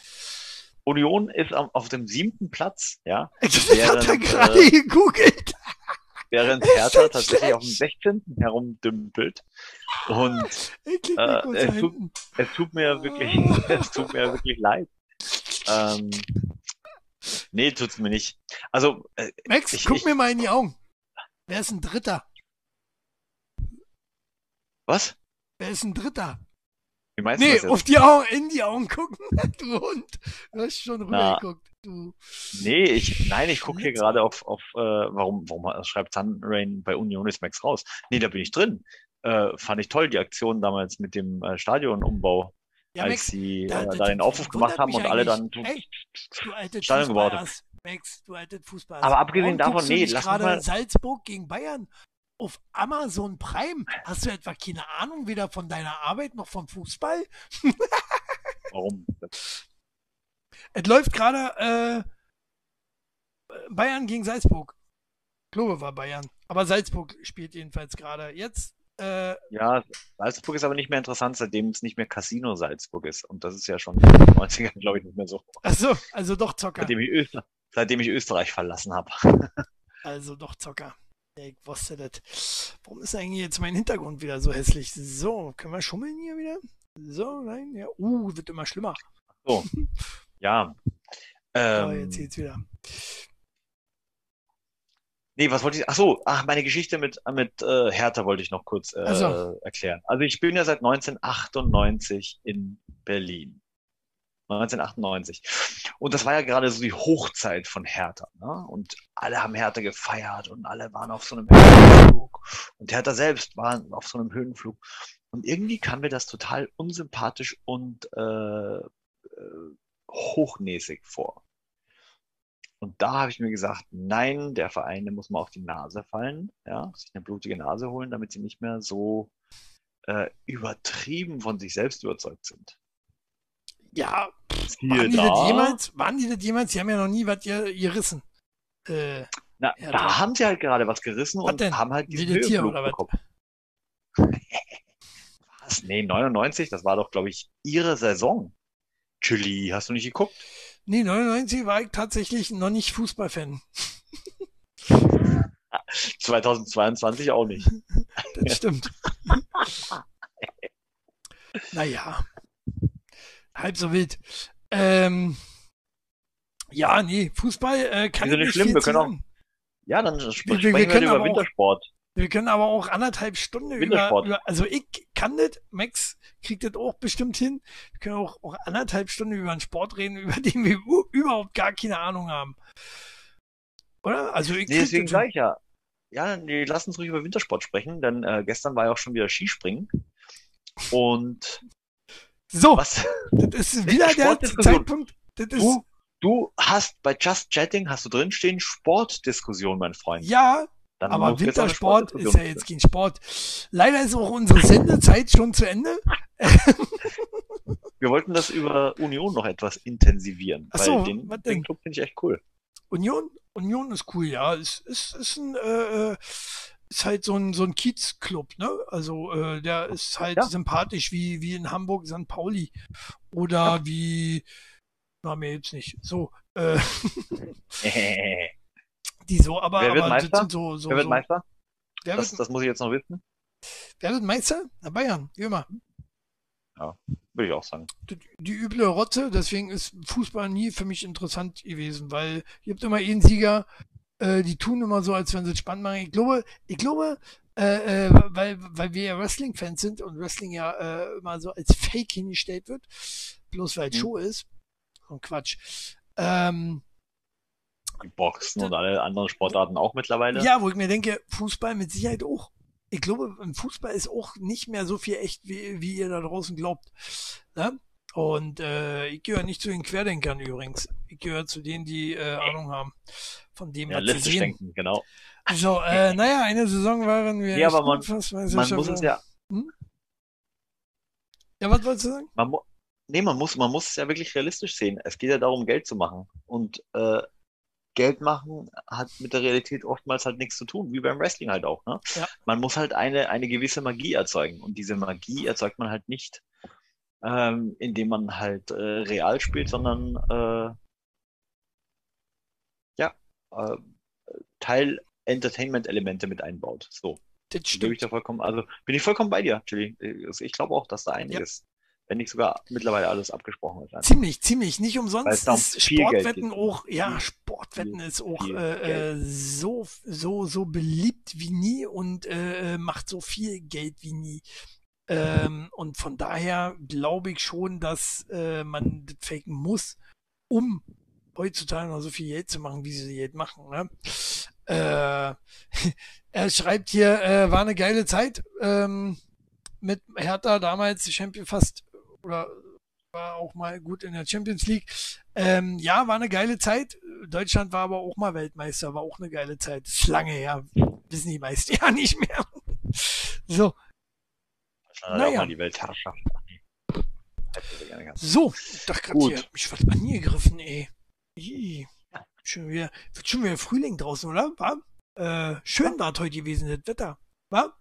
Speaker 2: Union ist am, auf dem siebten Platz, ja, [laughs]
Speaker 1: Das hat er
Speaker 2: während,
Speaker 1: gerade
Speaker 2: äh, [laughs]
Speaker 1: gegoogelt.
Speaker 2: Während [laughs] Hertha tatsächlich auf dem
Speaker 1: schlecht?
Speaker 2: 16. herumdümpelt. Und äh, es tut- es tut mir wirklich, [laughs] es tut mir wirklich leid. Ähm, nee, tut's mir nicht. Also, äh,
Speaker 1: Max,
Speaker 2: ich-
Speaker 1: guck
Speaker 2: ich-
Speaker 1: mir mal in die Augen. Wer ist ein Dritter?
Speaker 2: was?
Speaker 1: Wer ist ein Dritter?
Speaker 2: Wie meinst du
Speaker 1: Nee,
Speaker 2: das jetzt?
Speaker 1: auf die Augen, in die Augen gucken, [laughs] du Hund. Du hast schon rübergeguckt. Du.
Speaker 2: Nee, ich, nein, ich gucke hier gerade auf, auf äh, warum, warum schreibt Sunrain bei Union ist Max raus? Nee, da bin ich drin. Äh, fand ich toll, die Aktion damals mit dem äh, Stadionumbau,
Speaker 1: Ja,
Speaker 2: als
Speaker 1: Max,
Speaker 2: sie
Speaker 1: da-
Speaker 2: äh,
Speaker 1: da-
Speaker 2: da den Aufruf gemacht haben und alle dann.
Speaker 1: eigentlich. du
Speaker 2: Stadion gebaut haben.
Speaker 1: Max, du altes Fußballass.
Speaker 2: Aber abgesehen davon,
Speaker 1: du
Speaker 2: nee, lass mal-
Speaker 1: Salzburg gegen Bayern auf Amazon Prime. Hast du etwa keine Ahnung weder von deiner Arbeit noch vom Fußball? [laughs]
Speaker 2: Warum?
Speaker 1: Es läuft gerade äh, Bayern gegen Salzburg. Glaube war Bayern. Aber Salzburg spielt jedenfalls gerade. Jetzt, äh,
Speaker 2: Ja, Salzburg ist aber nicht mehr interessant, seitdem es nicht mehr Casino Salzburg ist. Und das ist ja schon in den 90ern, glaube ich, nicht mehr so.
Speaker 1: achso, also doch Zocker.
Speaker 2: Seitdem ich, Öster seitdem ich Österreich verlassen habe.
Speaker 1: Also doch Zocker. Ich wusste das. Warum ist eigentlich jetzt mein Hintergrund wieder so hässlich? So, können wir schummeln hier wieder? So, nein, ja. Uh, wird immer schlimmer.
Speaker 2: So. [laughs] Ja. Ähm,
Speaker 1: jetzt geht's wieder.
Speaker 2: Nee, was wollte ich? Ach so, ach, meine Geschichte mit, mit äh, Hertha wollte ich noch kurz äh,
Speaker 1: so.
Speaker 2: erklären. Also ich bin ja seit 1998 in Berlin. 1998. Und das war ja gerade so die Hochzeit von Hertha. Ne? Und alle haben Hertha gefeiert und alle waren auf so einem Höhenflug. Und Hertha selbst war auf so einem Höhenflug. Und irgendwie kam mir das total unsympathisch und äh, äh, hochnäsig vor. Und da habe ich mir gesagt, nein, der Verein, der muss mal auf die Nase fallen, ja, sich eine blutige Nase holen, damit sie nicht mehr so äh, übertrieben von sich selbst überzeugt sind.
Speaker 1: Ja,
Speaker 2: Siehe
Speaker 1: waren die
Speaker 2: da,
Speaker 1: das jemals? Waren die das jemals? Die haben ja noch nie was ge- gerissen. Äh,
Speaker 2: na,
Speaker 1: Ja,
Speaker 2: da
Speaker 1: da-
Speaker 2: haben sie halt gerade was gerissen
Speaker 1: Was
Speaker 2: und
Speaker 1: denn?
Speaker 2: haben halt diesen
Speaker 1: Tier
Speaker 2: Höhenflug
Speaker 1: oder was?
Speaker 2: bekommen. [laughs] Was? Nee, 99, das war doch, glaube ich, ihre Saison. Chili, hast du nicht geguckt?
Speaker 1: nee, 99 war ich tatsächlich noch nicht Fußballfan. [laughs]
Speaker 2: 2022 auch nicht.
Speaker 1: Das stimmt. [laughs] naja. Halb so wild. Ähm, ja, nee, Fußball äh, kann ich
Speaker 2: nicht schlimm,
Speaker 1: viel
Speaker 2: wir können auch-. Ja, dann sp
Speaker 1: Wir- wir
Speaker 2: sprechen wir
Speaker 1: können
Speaker 2: über
Speaker 1: aber auch-
Speaker 2: Wintersport.
Speaker 1: Wir können aber auch anderthalb Stunden über,
Speaker 2: Wintersport.
Speaker 1: über, also ich kann das, Max kriegt das auch bestimmt hin. Wir können auch, auch anderthalb Stunden über einen Sport reden, [laughs] über den wir überhaupt gar keine Ahnung haben. Oder? Also ich
Speaker 2: Nee, deswegen
Speaker 1: das hin.
Speaker 2: sage ich ja. Ja, nee, lass uns ruhig über Wintersport sprechen, denn äh, gestern war ja auch schon wieder Skispringen. Und
Speaker 1: So,
Speaker 2: was?
Speaker 1: das ist wieder der. Zeitpunkt.
Speaker 2: Du, du hast bei Just Chatting, hast du drinstehen, Sportdiskussion, mein Freund.
Speaker 1: ja,
Speaker 2: Dann
Speaker 1: aber Wintersport ist ja jetzt kein Sport. Leider ist auch unsere Sendezeit schon zu Ende. [laughs]
Speaker 2: Wir wollten das über Union noch etwas intensivieren,
Speaker 1: Ach so,
Speaker 2: weil den,
Speaker 1: was
Speaker 2: den Club finde ich echt cool.
Speaker 1: Union, Union ist cool, ja. Ist, ist, ist ein, äh, äh, ist halt so ein, so ein Kiezclub, ne? Also, äh, der ist halt
Speaker 2: Ja.
Speaker 1: sympathisch wie, wie in Hamburg St. Pauli. Oder wie, na, mir jetzt nicht. So, äh, [laughs] [laughs] die so, aber,
Speaker 2: Wer wird
Speaker 1: aber
Speaker 2: Meister?
Speaker 1: so, so,
Speaker 2: Wer wird
Speaker 1: so.
Speaker 2: Meister?
Speaker 1: Wer
Speaker 2: Das,
Speaker 1: wird,
Speaker 2: das muss ich jetzt noch wissen.
Speaker 1: wer wird Meister? Na, Bayern, wie immer.
Speaker 2: Würde ich auch sagen.
Speaker 1: die, die üble Rotte, deswegen ist Fußball nie für mich interessant gewesen, weil ihr habt immer einen Sieger, äh, die tun immer so, als wenn sie es spannend machen. Ich glaube, ich glaube, äh, äh, weil, weil wir ja Wrestling-Fans sind und Wrestling ja äh, immer so als Fake hingestellt wird, bloß weil es
Speaker 2: Mhm.
Speaker 1: Show ist. Und Quatsch. Ähm,
Speaker 2: Boxen und alle anderen Sportarten auch mittlerweile.
Speaker 1: ja, wo ich mir denke, Fußball mit Sicherheit auch. Ich glaube, im Fußball ist auch nicht mehr so viel echt, wie, wie ihr da draußen glaubt. Ne? Und äh, ich gehöre nicht zu den Querdenkern übrigens. Ich gehöre zu denen, die äh, Ahnung haben von dem,
Speaker 2: Ja,
Speaker 1: was sie sehen.
Speaker 2: denken, genau.
Speaker 1: So, äh, naja, eine Saison waren wir.
Speaker 2: Ja, aber man-
Speaker 1: fast
Speaker 2: Man muss es ja,
Speaker 1: Ja, was wolltest du sagen?
Speaker 2: man, mu- nee, man muss, man muss es ja wirklich realistisch sehen. Es geht ja darum, Geld zu machen. Und äh, Geld machen hat mit der Realität oftmals halt nichts zu tun, wie beim Wrestling halt auch. Ne?
Speaker 1: Ja.
Speaker 2: Man muss halt eine, eine gewisse Magie erzeugen. Und diese Magie erzeugt man halt nicht, ähm, indem man halt äh, real spielt, sondern äh, äh, Teil Entertainment-Elemente mit einbaut. So.
Speaker 1: Das
Speaker 2: Gebe ich
Speaker 1: stimmt.
Speaker 2: da vollkommen, also bin ich vollkommen bei dir, Chili. Ich glaube auch, dass da einiges, wenn nicht sogar mittlerweile alles abgesprochen ist.
Speaker 1: Ziemlich, ziemlich. Nicht umsonst
Speaker 2: um
Speaker 1: ist Sportwetten auch, ja, Sportwetten
Speaker 2: viel,
Speaker 1: ist auch äh, äh, so, so, so beliebt wie nie und äh, macht so viel Geld wie nie. Ähm, und von daher glaube ich schon, dass äh, man das faken muss, um heutzutage noch so viel Geld zu machen, wie sie Geld machen. Ne? Äh, [laughs] er schreibt hier, äh, war eine geile Zeit ähm, mit Hertha damals Champion fast oder war auch mal gut in der Champions League. Ähm, ja, war eine geile Zeit. Deutschland war aber auch mal Weltmeister, war auch eine geile Zeit. Ist lange her. Wissen die meisten [laughs] ja nicht mehr. So,
Speaker 2: Dann
Speaker 1: Naja.
Speaker 2: auch mal die Weltherrschaft.
Speaker 1: So. Ich dachte gerade
Speaker 2: Gut.
Speaker 1: hier, mich was angegriffen, ey. Schon wieder, wird schon wieder Frühling draußen, oder? War? Äh, schön war es heute gewesen, das Wetter. War?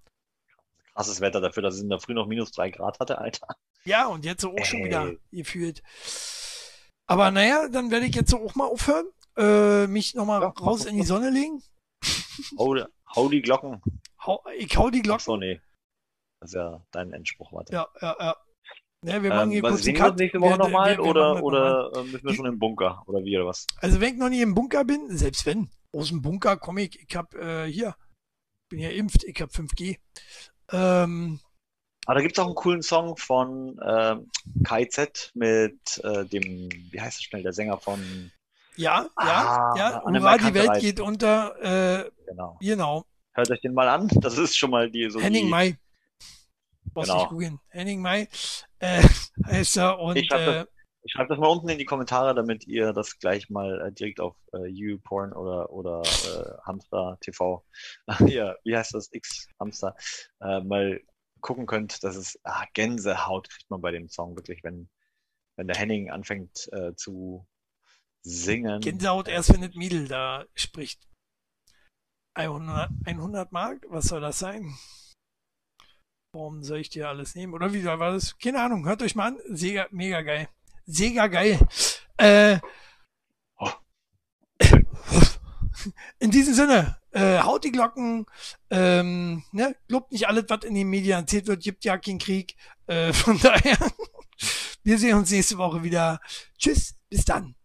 Speaker 2: Krasses Wetter dafür, dass es in der Früh noch minus drei Grad hatte, Alter.
Speaker 1: Ja, und jetzt auch schon
Speaker 2: Ey.
Speaker 1: wieder gefühlt. Aber naja, dann werde ich jetzt auch mal aufhören, äh, mich nochmal
Speaker 2: Ja,
Speaker 1: raus in die Sonne legen.
Speaker 2: Hau, hau die Glocken.
Speaker 1: Hau, ich hau die Glocken.
Speaker 2: so, nee. Das ist ja dein Endspruch, warte.
Speaker 1: Ja, ja, ja. Ja, wir machen
Speaker 2: Ähm,
Speaker 1: hier kurz
Speaker 2: sehen wir uns nächste Woche nochmal oder,
Speaker 1: das
Speaker 2: oder äh, müssen wir schon im Bunker oder wie oder was?
Speaker 1: Also wenn ich noch nie im Bunker bin, selbst wenn, aus dem Bunker komme ich, ich hab äh, hier, bin ja impft, ich hab 5G. Ähm,
Speaker 2: Aber da gibt's auch einen coolen Song von ähm, KZ mit äh, dem, wie heißt es schnell, der Sänger von,
Speaker 1: ja,
Speaker 2: Ah,
Speaker 1: ja, ja, Hurra, die Welt geht unter, äh,
Speaker 2: genau.
Speaker 1: genau,
Speaker 2: Hört euch den mal an. Das ist schon mal die so
Speaker 1: Henning May. Brauchst
Speaker 2: Genau.
Speaker 1: nicht googeln. Henning May äh, [laughs] heißt er und
Speaker 2: Ich hab das-
Speaker 1: äh,
Speaker 2: Ich schreibe das mal unten in die Kommentare, damit ihr das gleich mal äh, direkt auf äh, YouPorn oder oder äh, Hamster TV, [laughs] ja, wie heißt das X Hamster, äh, mal gucken könnt. Das ist ah, Gänsehaut kriegt man bei dem Song wirklich, wenn wenn der Henning anfängt äh, zu singen.
Speaker 1: Gänsehaut erst, wenn das Miedel da spricht. 100, 100 Mark? Was soll das sein? Warum soll ich dir alles nehmen? Oder wie war das? Keine Ahnung. Hört euch mal an. Sega, mega geil. Sega geil. Äh,
Speaker 2: Oh.
Speaker 1: in diesem Sinne, äh, haut die Glocken, ähm, ne, glaubt nicht alles, was in den Medien erzählt wird, gibt ja keinen Krieg. Äh, von [laughs] daher, wir sehen uns nächste Woche wieder. Tschüss, bis dann.